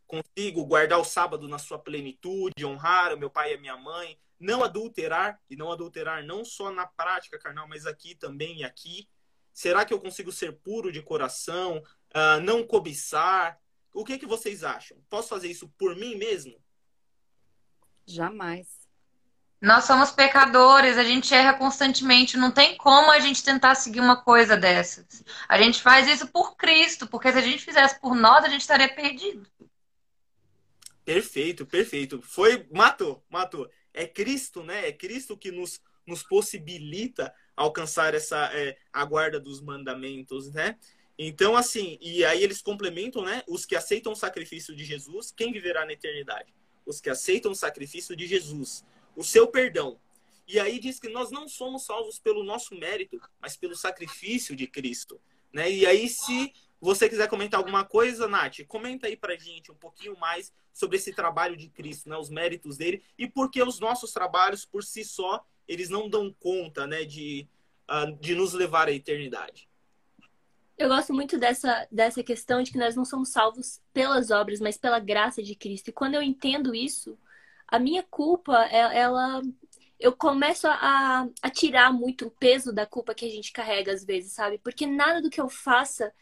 [SPEAKER 3] Consigo guardar o sábado na sua plenitude, honrar o meu pai e a minha mãe, não adulterar, e não adulterar não só na prática carnal, mas aqui também e aqui. Será que eu consigo ser puro de coração? Uh, não cobiçar? O que, que vocês acham? Posso fazer isso por mim mesmo?
[SPEAKER 4] Jamais.
[SPEAKER 5] Nós somos pecadores, a gente erra constantemente, não tem como a gente tentar seguir uma coisa dessas. A gente faz isso por Cristo, porque se a gente fizesse por nós, a gente estaria perdido.
[SPEAKER 3] Perfeito, perfeito. Foi, matou, matou. É Cristo, né? É Cristo que nos, nos possibilita alcançar essa é, a guarda dos mandamentos, né? Então, assim, e aí eles complementam, né? Os que aceitam o sacrifício de Jesus, quem viverá na eternidade? Os que aceitam o sacrifício de Jesus, o seu perdão. E aí diz que nós não somos salvos pelo nosso mérito, mas pelo sacrifício de Cristo, né? E aí, se você quiser comentar alguma coisa, Nath, comenta aí pra gente um pouquinho mais sobre esse trabalho de Cristo, né? Os méritos dele e por que os nossos trabalhos por si só eles não dão conta, né, de, uh, de nos levar à eternidade.
[SPEAKER 2] Eu gosto muito dessa, dessa questão de que nós não somos salvos pelas obras, mas pela graça de Cristo. E quando eu entendo isso, a minha culpa, é, ela. Eu começo a, a tirar muito o peso da culpa que a gente carrega às vezes, sabe? Porque nada do que eu faça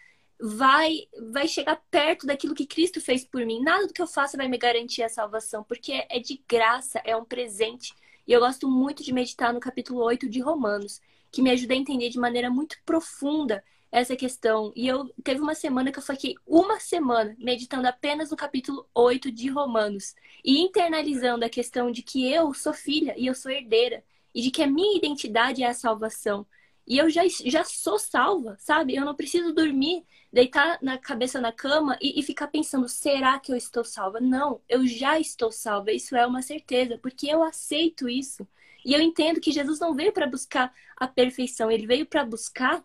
[SPEAKER 2] vai vai chegar perto daquilo que Cristo fez por mim. Nada do que eu faça vai me garantir a salvação, porque é de graça, é um presente. E eu gosto muito de meditar no capítulo 8 de Romanos, que me ajuda a entender de maneira muito profunda essa questão. E eu teve uma semana que eu fiquei uma semana meditando apenas no capítulo 8 de Romanos e internalizando a questão de que eu sou filha e eu sou herdeira e de que a minha identidade é a salvação. E eu já, já sou salva, sabe? Eu não preciso dormir, deitar na cabeça na cama e, e, ficar pensando, será que eu estou salva? Não, eu já estou salva. Isso é uma certeza, porque eu aceito isso. E eu entendo que Jesus não veio para buscar a perfeição, ele veio para buscar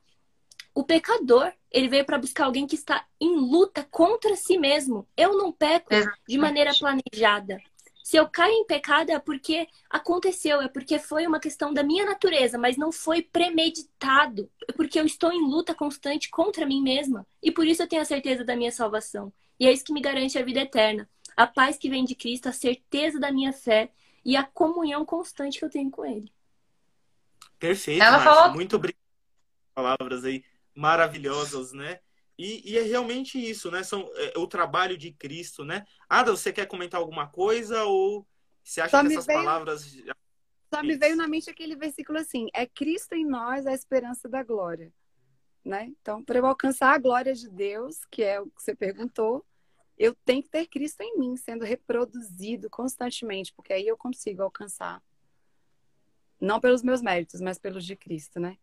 [SPEAKER 2] o pecador. Ele veio para buscar alguém que está em luta contra si mesmo. Eu não peco de maneira planejada. Se eu caio em pecado é porque aconteceu, é porque foi uma questão da minha natureza, mas não foi premeditado. É porque eu estou em luta constante contra mim mesma. E por isso eu tenho a certeza da minha salvação. E é isso que me garante a vida eterna. A paz que vem de Cristo, a certeza da minha fé e a comunhão constante que eu tenho com Ele.
[SPEAKER 3] Perfeito, Ela falou... Muito obrigado. Palavras aí maravilhosas, né? E, e, é realmente isso, né? São, é, o trabalho de Cristo, né? Ada, você quer comentar alguma coisa ou você acha Só que essas veio, palavras.
[SPEAKER 4] Só me veio na mente aquele versículo assim: é Cristo em nós a esperança da glória. Né? Então, para eu alcançar a glória de Deus, que é o que você perguntou, eu tenho que ter Cristo em mim, sendo reproduzido constantemente, porque aí eu consigo alcançar. Não pelos meus méritos, mas pelos de Cristo, né?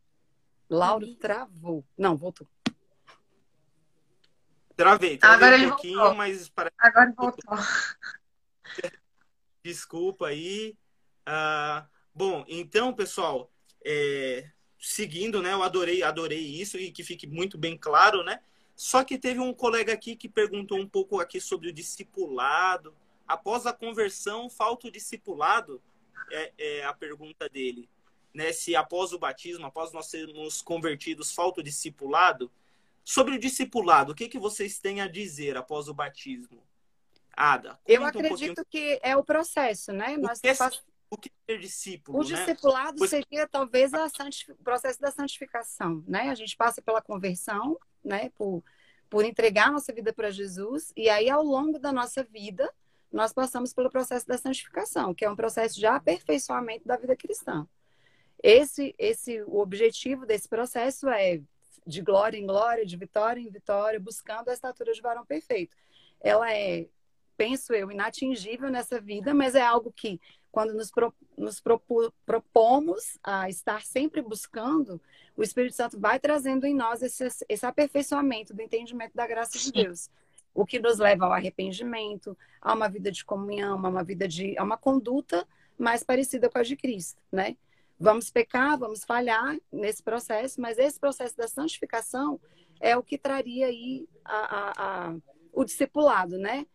[SPEAKER 4] Lauro travou. Não, voltou.
[SPEAKER 3] Travei, travei Agora um pouquinho, voltou. mas
[SPEAKER 5] parece... Agora voltou.
[SPEAKER 3] Desculpa aí. Uh, Bom, então, pessoal, é, seguindo, né? Eu adorei, adorei isso e que fique muito bem claro, né? Só que teve um colega aqui que perguntou um pouco aqui sobre o discipulado. Após a conversão, falta o discipulado? É, é a pergunta dele. Né? Se após o batismo, após nós sermos convertidos, falta o discipulado? Sobre o discipulado, o que, que vocês têm a dizer após o batismo? Ada.
[SPEAKER 4] Eu acredito um que é o processo, né?
[SPEAKER 3] O Nós que, é, o que é discípulo?
[SPEAKER 4] O né? discipulado pois... seria talvez o processo da santificação, né? A gente passa pela conversão, né? Por, por entregar nossa vida para Jesus e aí ao longo da nossa vida nós passamos pelo processo da santificação, que é um processo de aperfeiçoamento da vida cristã. Esse, esse, o objetivo desse processo é de glória em glória, de vitória em vitória, buscando a estatura de varão perfeito. Ela é penso eu, inatingível nessa vida, mas é algo que, quando nos, pro, nos propomos a estar sempre buscando, o Espírito Santo vai trazendo em nós esse, esse aperfeiçoamento do entendimento da graça de Deus. O que nos leva ao arrependimento, a uma vida de comunhão, a uma vida de. a uma conduta mais parecida com a de Cristo, né? Vamos pecar, vamos falhar nesse processo, mas esse processo da santificação é o que traria aí a, a, a, o discipulado, né?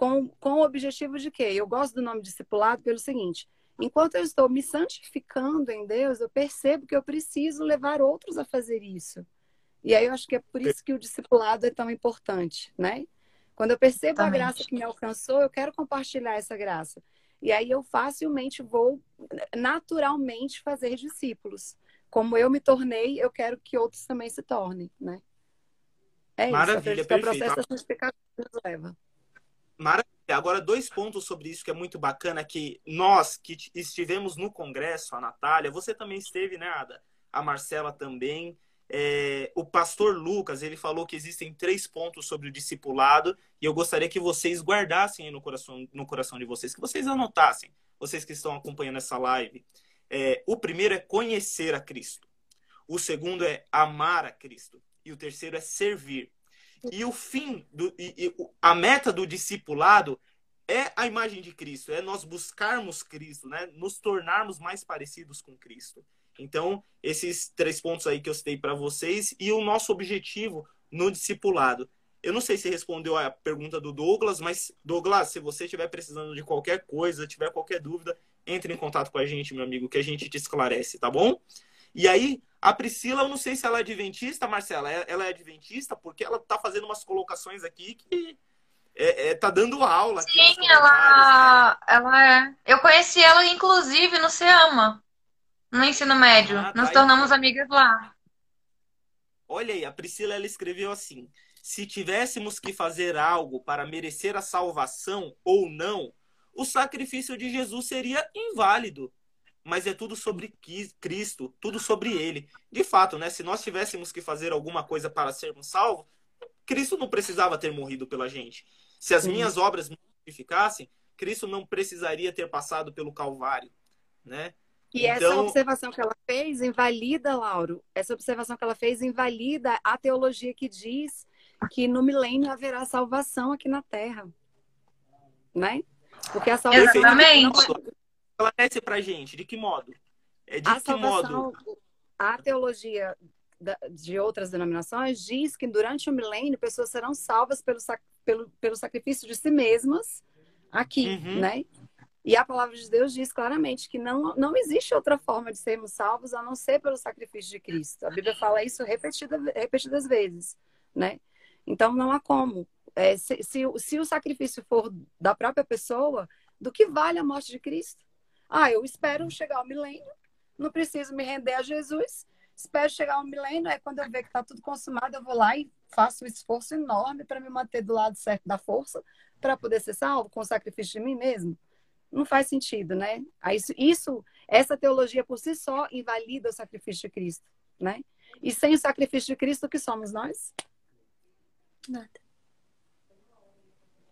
[SPEAKER 4] com, com o objetivo de quê? Eu gosto do nome discipulado pelo seguinte: enquanto eu estou me santificando em Deus, eu percebo que eu preciso levar outros a fazer isso. E aí eu acho que é por isso que o discipulado é tão importante, né? Quando eu percebo Exatamente. a graça que me alcançou, eu quero compartilhar essa graça. E aí eu facilmente vou naturalmente fazer discípulos. Como eu me tornei, eu quero que outros também se tornem, né? É
[SPEAKER 3] Maravilha,
[SPEAKER 4] isso. É o processo da santificação que nos leva.
[SPEAKER 3] Maravilha. Agora, dois pontos sobre isso que é muito bacana, que nós que estivemos no Congresso, a Natália, você também esteve, né, Ada? A Marcela também. É, o pastor Lucas, ele falou que existem três pontos sobre o discipulado e eu gostaria que vocês guardassem no coração, no coração de vocês, que vocês anotassem, vocês que estão acompanhando essa live. É, o primeiro é conhecer a Cristo. O segundo é amar a Cristo. E o terceiro é servir. E o fim, do, e, e, a meta do discipulado é a imagem de Cristo, é nós buscarmos Cristo, né? nos tornarmos mais parecidos com Cristo. Então, esses três pontos aí que eu citei para vocês e o nosso objetivo no discipulado. Eu não sei se respondeu a pergunta do Douglas, mas Douglas, se você estiver precisando de qualquer coisa, tiver qualquer dúvida, entre em contato com a gente, meu amigo, que a gente te esclarece, tá bom? E aí, a Priscila, eu não sei se ela é adventista, Marcela. É, ela é adventista porque ela tá fazendo umas colocações aqui que é, é, tá dando aula.
[SPEAKER 5] Sim, ela, ela é. Eu conheci ela, inclusive, no SEAMA, no ensino médio. Ah, tá Nos tornamos aí. amigas lá.
[SPEAKER 3] Olha aí, a Priscila ela escreveu assim: se tivéssemos que fazer algo para merecer a salvação ou não, o sacrifício de Jesus seria inválido mas é tudo sobre Cristo, tudo sobre Ele. De fato, né? Se nós tivéssemos que fazer alguma coisa para sermos salvos, Cristo não precisava ter morrido pela gente. Se as Sim. minhas obras me justificassem, Cristo não precisaria ter passado pelo Calvário, né?
[SPEAKER 4] E então... essa observação que ela fez invalida, Lauro, essa observação que ela fez invalida a teologia que diz que no milênio haverá salvação aqui na Terra. Né? Porque a salvação
[SPEAKER 5] Exatamente. não
[SPEAKER 3] é, esclarece pra gente, de que modo? É de a que salvação, modo?
[SPEAKER 4] A teologia de outras denominações diz que durante o milênio pessoas serão salvas pelo, pelo, pelo sacrifício de si mesmas aqui, uhum. né? E a palavra de Deus diz claramente que não, não existe outra forma de sermos salvos a não ser pelo sacrifício de Cristo. A Bíblia fala isso repetida, repetidas vezes, né? Então não há como. É, se, se, se o sacrifício for da própria pessoa, do que vale a morte de Cristo? Ah, eu espero chegar ao milênio, não preciso me render a Jesus. Espero chegar ao milênio, é quando eu ver que está tudo consumado, eu vou lá e faço um esforço enorme para me manter do lado certo da força, para poder ser salvo com o sacrifício de mim mesmo. Não faz sentido, né? Isso, isso, essa teologia por si só invalida o sacrifício de Cristo, né? E sem o sacrifício de Cristo, o que somos nós?
[SPEAKER 2] Nada.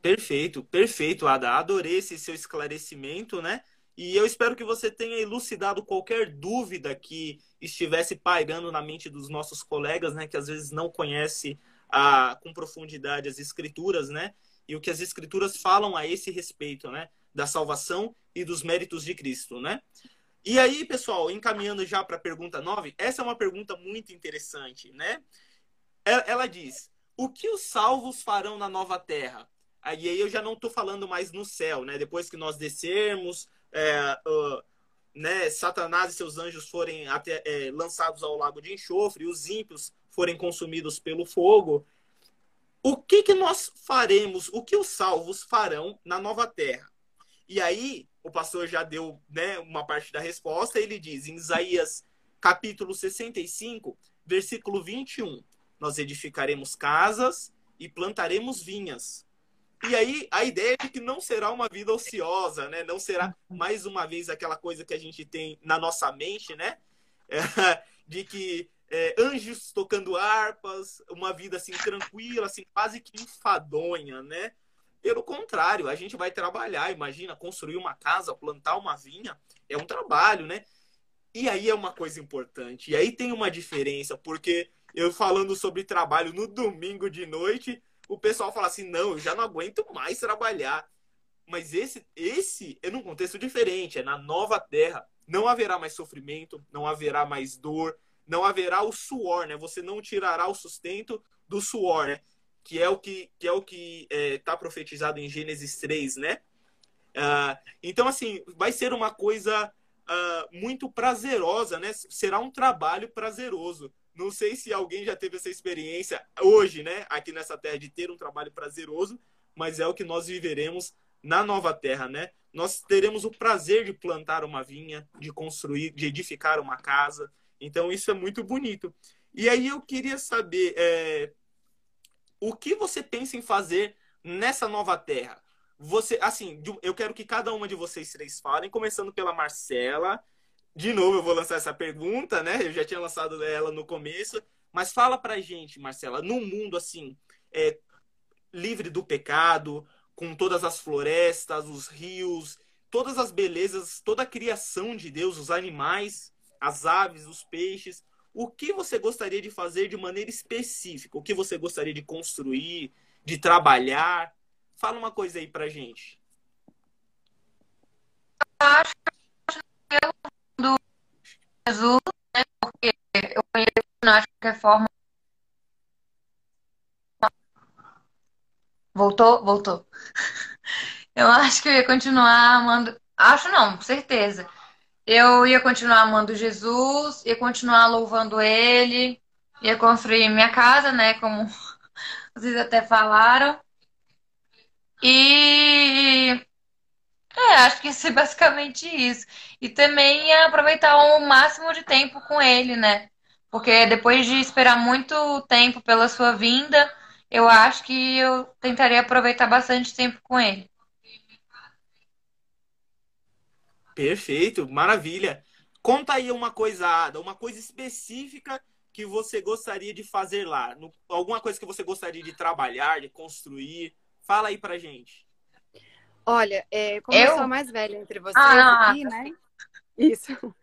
[SPEAKER 3] Perfeito, perfeito, Ada. Adorei esse seu esclarecimento, né? E eu espero que você tenha elucidado qualquer dúvida que estivesse pairando na mente dos nossos colegas, né, que às vezes não conhece a, com profundidade as escrituras, né, e o que as escrituras falam a esse respeito, né, da salvação e dos méritos de Cristo, né. E aí, pessoal, encaminhando já para a pergunta 9, essa é uma pergunta muito interessante, né? Ela diz: O que os salvos farão na nova terra? Aí eu já não estou falando mais no céu, né? Depois que nós descermos, é, uh, né, Satanás e seus anjos forem até, é, lançados ao lago de enxofre, e os ímpios forem consumidos pelo fogo, o que, que nós faremos, o que os salvos farão na nova terra? E aí, o pastor já deu né, uma parte da resposta, ele diz em Isaías capítulo 65, versículo 21, nós edificaremos casas e plantaremos vinhas. E aí a ideia é que não será uma vida ociosa, né? Não será mais uma vez aquela coisa que a gente tem na nossa mente, né? É, de que é, anjos tocando harpas, uma vida assim tranquila, assim quase que enfadonha, né? Pelo contrário, a gente vai trabalhar, imagina, construir uma casa, plantar uma vinha, é um trabalho, né? E aí é uma coisa importante. E aí tem uma diferença, porque eu falando sobre trabalho no domingo de noite, o pessoal fala assim: "Não, eu já não aguento mais trabalhar". Mas esse esse é num contexto diferente, é na nova terra. Não haverá mais sofrimento, não haverá mais dor, não haverá o suor, né? Você não tirará o sustento do suor, né? Que é o que, que é o que está é, profetizado em Gênesis 3, né? Uh, então, assim, vai ser uma coisa uh, muito prazerosa, né? Será um trabalho prazeroso. Não sei se alguém já teve essa experiência hoje, né? Aqui nessa terra de ter um trabalho prazeroso, mas é o que nós viveremos na nova terra, né? Nós teremos o prazer de plantar uma vinha, de construir, de edificar uma casa. Então, isso é muito bonito. E aí eu queria saber, é, o que você pensa em fazer nessa nova terra? Você, assim, eu quero que cada uma de vocês três falem, começando pela Marcela. De novo, eu vou lançar essa pergunta, né? Eu já tinha lançado ela no começo, mas fala pra gente, Marcela, num mundo assim, é, livre do pecado, com todas as florestas, os rios, todas as belezas, toda a criação de Deus, os animais, as aves, os peixes o que você gostaria de fazer de maneira específica? O que você gostaria de construir, de trabalhar? Fala uma coisa aí pra gente.
[SPEAKER 5] Eu acho que do Jesus, né? porque eu conheço qualquer forma. Voltou? Voltou. Eu acho que eu ia continuar amando. Acho não, certeza eu ia continuar amando Jesus, ia continuar louvando Ele, ia construir minha casa, né? Como vocês até falaram. E é, acho que isso é basicamente isso. E também ia aproveitar o máximo de tempo com ele, né? Porque depois de esperar muito tempo pela sua vinda, eu acho que eu tentaria aproveitar bastante tempo com ele.
[SPEAKER 3] Perfeito, maravilha. Conta aí uma coisa, Ada, uma coisa específica que você gostaria de fazer lá. No, alguma coisa que você gostaria de trabalhar, de construir. Fala aí pra gente.
[SPEAKER 4] Olha, é, como eu... eu sou a mais velha entre vocês ah, aqui, né? Isso.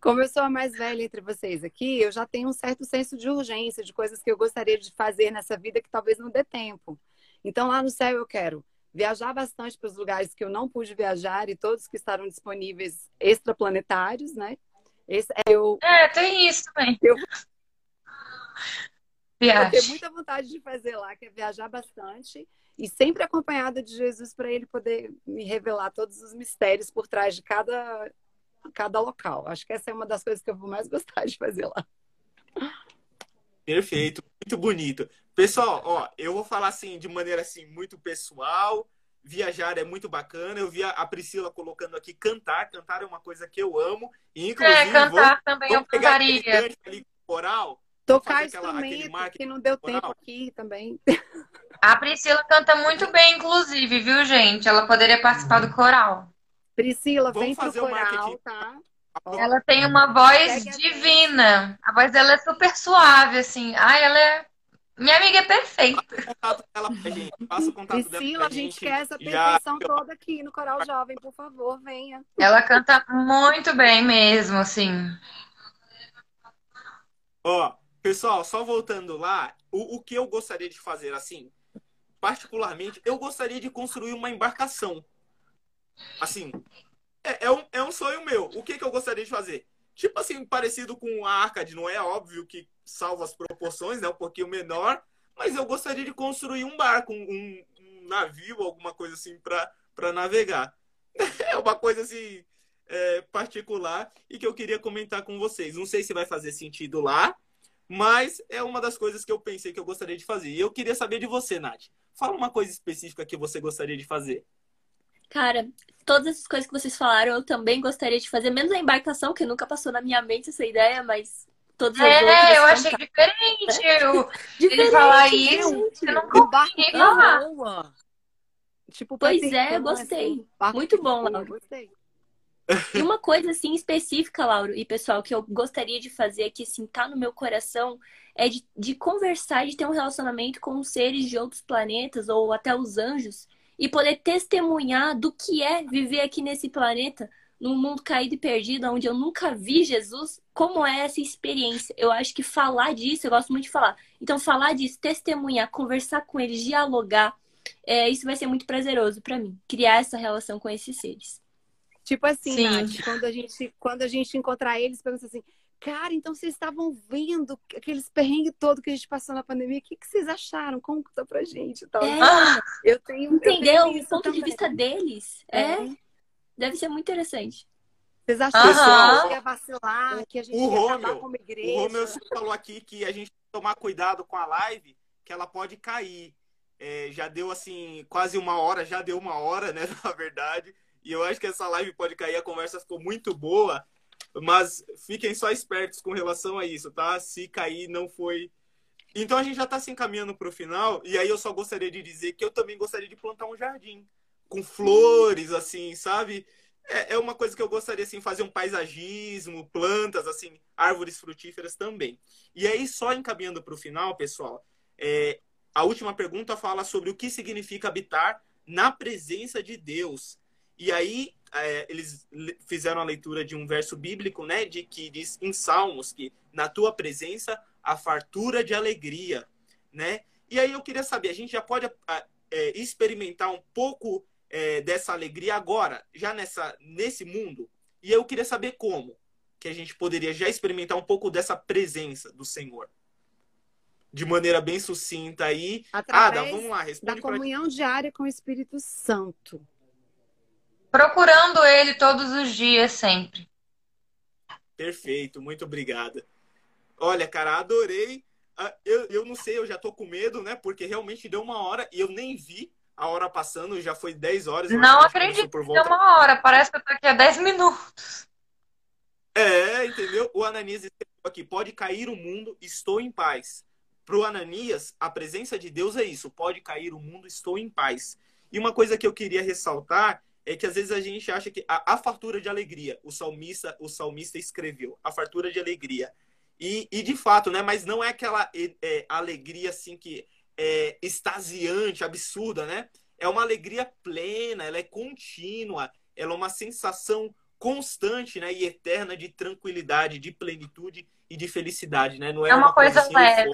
[SPEAKER 4] Como eu sou a mais velha entre vocês aqui, eu já tenho um certo senso de urgência, de coisas que eu gostaria de fazer nessa vida que talvez não dê tempo. Então, lá no céu, eu quero viajar bastante para os lugares que eu não pude viajar e todos que estavam disponíveis extraplanetários, né?
[SPEAKER 5] Esse é, eu, é tem isso também. Eu,
[SPEAKER 4] eu tenho muita vontade de fazer lá, que é viajar bastante e sempre acompanhada de Jesus para ele poder me revelar todos os mistérios por trás de cada, cada local. Acho que essa é uma das coisas que eu vou mais gostar de fazer lá.
[SPEAKER 3] Perfeito, muito bonito. Pessoal, ó, eu vou falar assim de maneira assim muito pessoal. Viajar é muito bacana. Eu vi a Priscila colocando aqui cantar. Cantar é uma coisa que eu amo. E, inclusive, é,
[SPEAKER 5] cantar vou, também eu cantaria.
[SPEAKER 3] Ali, coral,
[SPEAKER 4] Tocar instrumento, que não deu tempo aqui também.
[SPEAKER 5] A Priscila canta muito bem, inclusive, viu, gente? Ela poderia participar do coral.
[SPEAKER 4] Priscila, Vamos vem pro coral, tá?
[SPEAKER 5] Ela tem uma voz divina. A voz dela é super suave, assim. Ai, ela é. Minha amiga é perfeita. Passa o contato
[SPEAKER 4] dela pra gente. Passa o contato Priscila, dela a gente, gente quer essa perfeição já... toda aqui no Coral Jovem, por favor, venha.
[SPEAKER 5] Ela canta muito bem mesmo, assim.
[SPEAKER 3] Ó, pessoal, só voltando lá, o, o que eu gostaria de fazer, assim, particularmente, eu gostaria de construir uma embarcação. Assim, é, é, um, é um sonho meu. O que, que eu gostaria de fazer? Tipo assim, parecido com a Arca de Noé, óbvio que salva as proporções, né? Um pouquinho menor. Mas eu gostaria de construir um barco, um, um navio, alguma coisa assim, para navegar. É uma coisa assim é, particular e que eu queria comentar com vocês. Não sei se vai fazer sentido lá, mas é uma das coisas que eu pensei que eu gostaria de fazer. E eu queria saber de você, Nath. Fala uma coisa específica que você gostaria de fazer.
[SPEAKER 2] Cara, todas essas coisas que vocês falaram, eu também gostaria de fazer, menos a embarcação, que nunca passou na minha mente essa ideia, mas todas as
[SPEAKER 5] é,
[SPEAKER 2] outras.
[SPEAKER 5] É, eu achei diferente. Eu, diferente, ele falar isso, eu não consegui falar.
[SPEAKER 2] Tipo, pois é, gostei. Assim, Muito bom, Laura. Gostei. E uma coisa assim específica, Lauro, e pessoal, que eu gostaria de fazer, que assim, tá no meu coração, é de, de conversar, de ter um relacionamento com os seres de outros planetas, ou até os anjos, e poder testemunhar do que é viver aqui nesse planeta, num mundo caído e perdido, onde eu nunca vi Jesus, como é essa experiência. Eu acho que falar disso, eu gosto muito de falar. Então, falar disso, testemunhar, conversar com eles, dialogar, é, isso vai ser muito prazeroso para mim, criar essa relação com esses seres.
[SPEAKER 4] Tipo assim, Sim. Nath, quando a gente, quando a gente encontrar eles, pergunta assim, cara, então vocês estavam vendo aqueles perrengues todo que a gente passou na pandemia, o que, que vocês acharam? Conta pra gente tal.
[SPEAKER 2] É. Eu tenho, Entendeu? Eu tenho o ponto também. de vista deles. É. é. Deve ser muito interessante.
[SPEAKER 4] Vocês acharam que ia vacilar, que a gente o ia acabar como igreja?
[SPEAKER 3] O Romeu falou aqui que a gente tomar cuidado com a live, que ela pode cair. É, já deu assim, quase uma hora, já deu uma hora, né, na verdade. E eu acho que essa live pode cair, a conversa ficou muito boa, mas fiquem só espertos com relação a isso, tá? Se cair, não foi. Então a gente já está se encaminhando para o final, e aí eu só gostaria de dizer que eu também gostaria de plantar um jardim com flores, assim, sabe? É, é uma coisa que eu gostaria, assim, fazer um paisagismo, plantas, assim, árvores frutíferas também. E aí, só encaminhando para o final, pessoal, é, a última pergunta fala sobre o que significa habitar na presença de Deus. E aí é, eles fizeram a leitura de um verso bíblico, né, de que diz em Salmos que na tua presença a fartura de alegria, né? E aí eu queria saber, a gente já pode é, experimentar um pouco é, dessa alegria agora, já nessa nesse mundo? E eu queria saber como que a gente poderia já experimentar um pouco dessa presença do Senhor. De maneira bem sucinta aí.
[SPEAKER 4] Através Ada, vamos lá, responde da comunhão diária com o Espírito Santo.
[SPEAKER 5] Procurando ele todos os dias, sempre.
[SPEAKER 3] Perfeito, muito obrigada. Olha, cara, adorei. Ah, eu, eu não sei, eu já tô com medo, né? Porque realmente deu uma hora e eu nem vi a hora passando, já foi 10 horas.
[SPEAKER 5] Não acredito que volta... deu uma hora, parece que eu tô aqui há 10 minutos.
[SPEAKER 3] É, entendeu? O Ananias escreveu aqui: pode cair o mundo, estou em paz. Para o Ananias, a presença de Deus é isso: pode cair o mundo, estou em paz. E uma coisa que eu queria ressaltar é que às vezes a gente acha que a, a fartura de alegria, o salmista, o salmista escreveu, a fartura de alegria. E, e de fato, né? Mas não é aquela é, alegria assim que é extasiante, absurda, né? É uma alegria plena, ela é contínua, ela é uma sensação constante, né, e eterna de tranquilidade, de plenitude e de felicidade, né? Não é,
[SPEAKER 5] é uma, uma, coisa, assim, leve.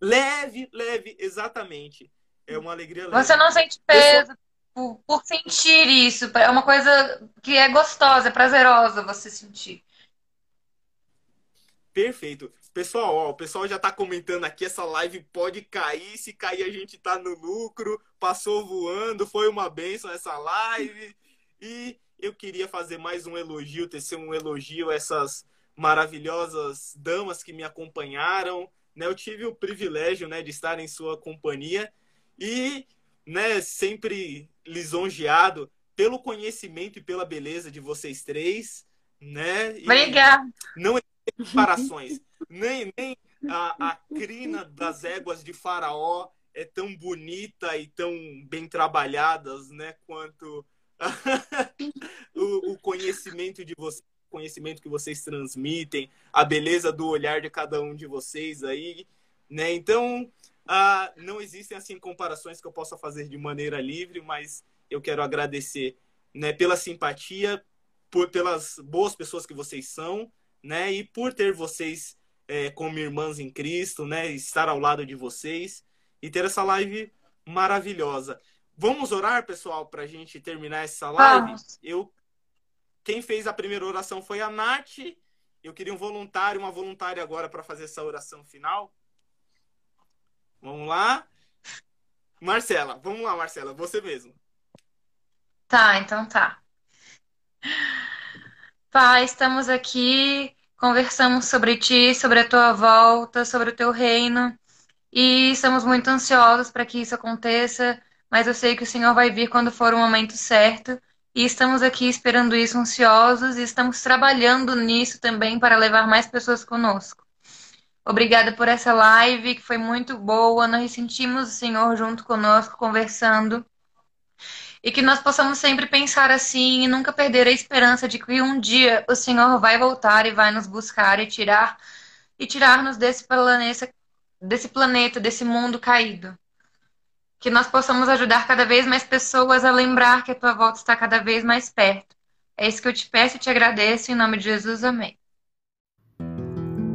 [SPEAKER 3] Leve, leve, exatamente. É uma alegria
[SPEAKER 5] leve. Você não sente peso, por, por sentir isso. É uma coisa que é gostosa, é prazerosa você sentir.
[SPEAKER 3] Perfeito. Pessoal, ó, o pessoal já tá comentando aqui, essa live pode cair, se cair a gente tá no lucro, passou voando, foi uma benção essa live. E eu queria fazer mais um elogio, tecer um elogio a essas maravilhosas damas que me acompanharam, né? Eu tive o privilégio, né, de estar em sua companhia e, né, sempre lisonjeado pelo conhecimento e pela beleza de vocês três, né?
[SPEAKER 5] Obrigada.
[SPEAKER 3] Não comparações. nem nem a, a crina das éguas de Faraó é tão bonita e tão bem trabalhadas, né? Quanto o, o conhecimento de vocês, conhecimento que vocês transmitem, a beleza do olhar de cada um de vocês aí, né? Então, ah, não existem assim comparações que eu possa fazer de maneira livre, mas eu quero agradecer né, pela simpatia, por, pelas boas pessoas que vocês são, né, e por ter vocês é, como irmãs em Cristo, né, estar ao lado de vocês e ter essa live maravilhosa. Vamos orar, pessoal, para a gente terminar essa live? Eu quem fez a primeira oração foi a Nath. Eu queria um voluntário, uma voluntária agora para fazer essa oração final. Vamos lá. Marcela, vamos lá, Marcela, você mesmo.
[SPEAKER 5] Tá, então tá. Pai, estamos aqui, conversamos sobre ti, sobre a tua volta, sobre o teu reino, e estamos muito ansiosos para que isso aconteça, mas eu sei que o Senhor vai vir quando for o momento certo, e estamos aqui esperando isso ansiosos e estamos trabalhando nisso também para levar mais pessoas conosco. Obrigada por essa live que foi muito boa. Nós sentimos o Senhor junto conosco conversando. E que nós possamos sempre pensar assim e nunca perder a esperança de que um dia o Senhor vai voltar e vai nos buscar e tirar e tirar-nos desse planeta, desse planeta, desse mundo caído. Que nós possamos ajudar cada vez mais pessoas a lembrar que a tua volta está cada vez mais perto. É isso que eu te peço e te agradeço em nome de Jesus. Amém.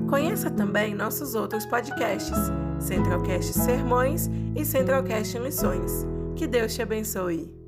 [SPEAKER 1] Conheça também nossos outros podcasts, Centralcast Sermões e Centralcast Missões. Que Deus te abençoe.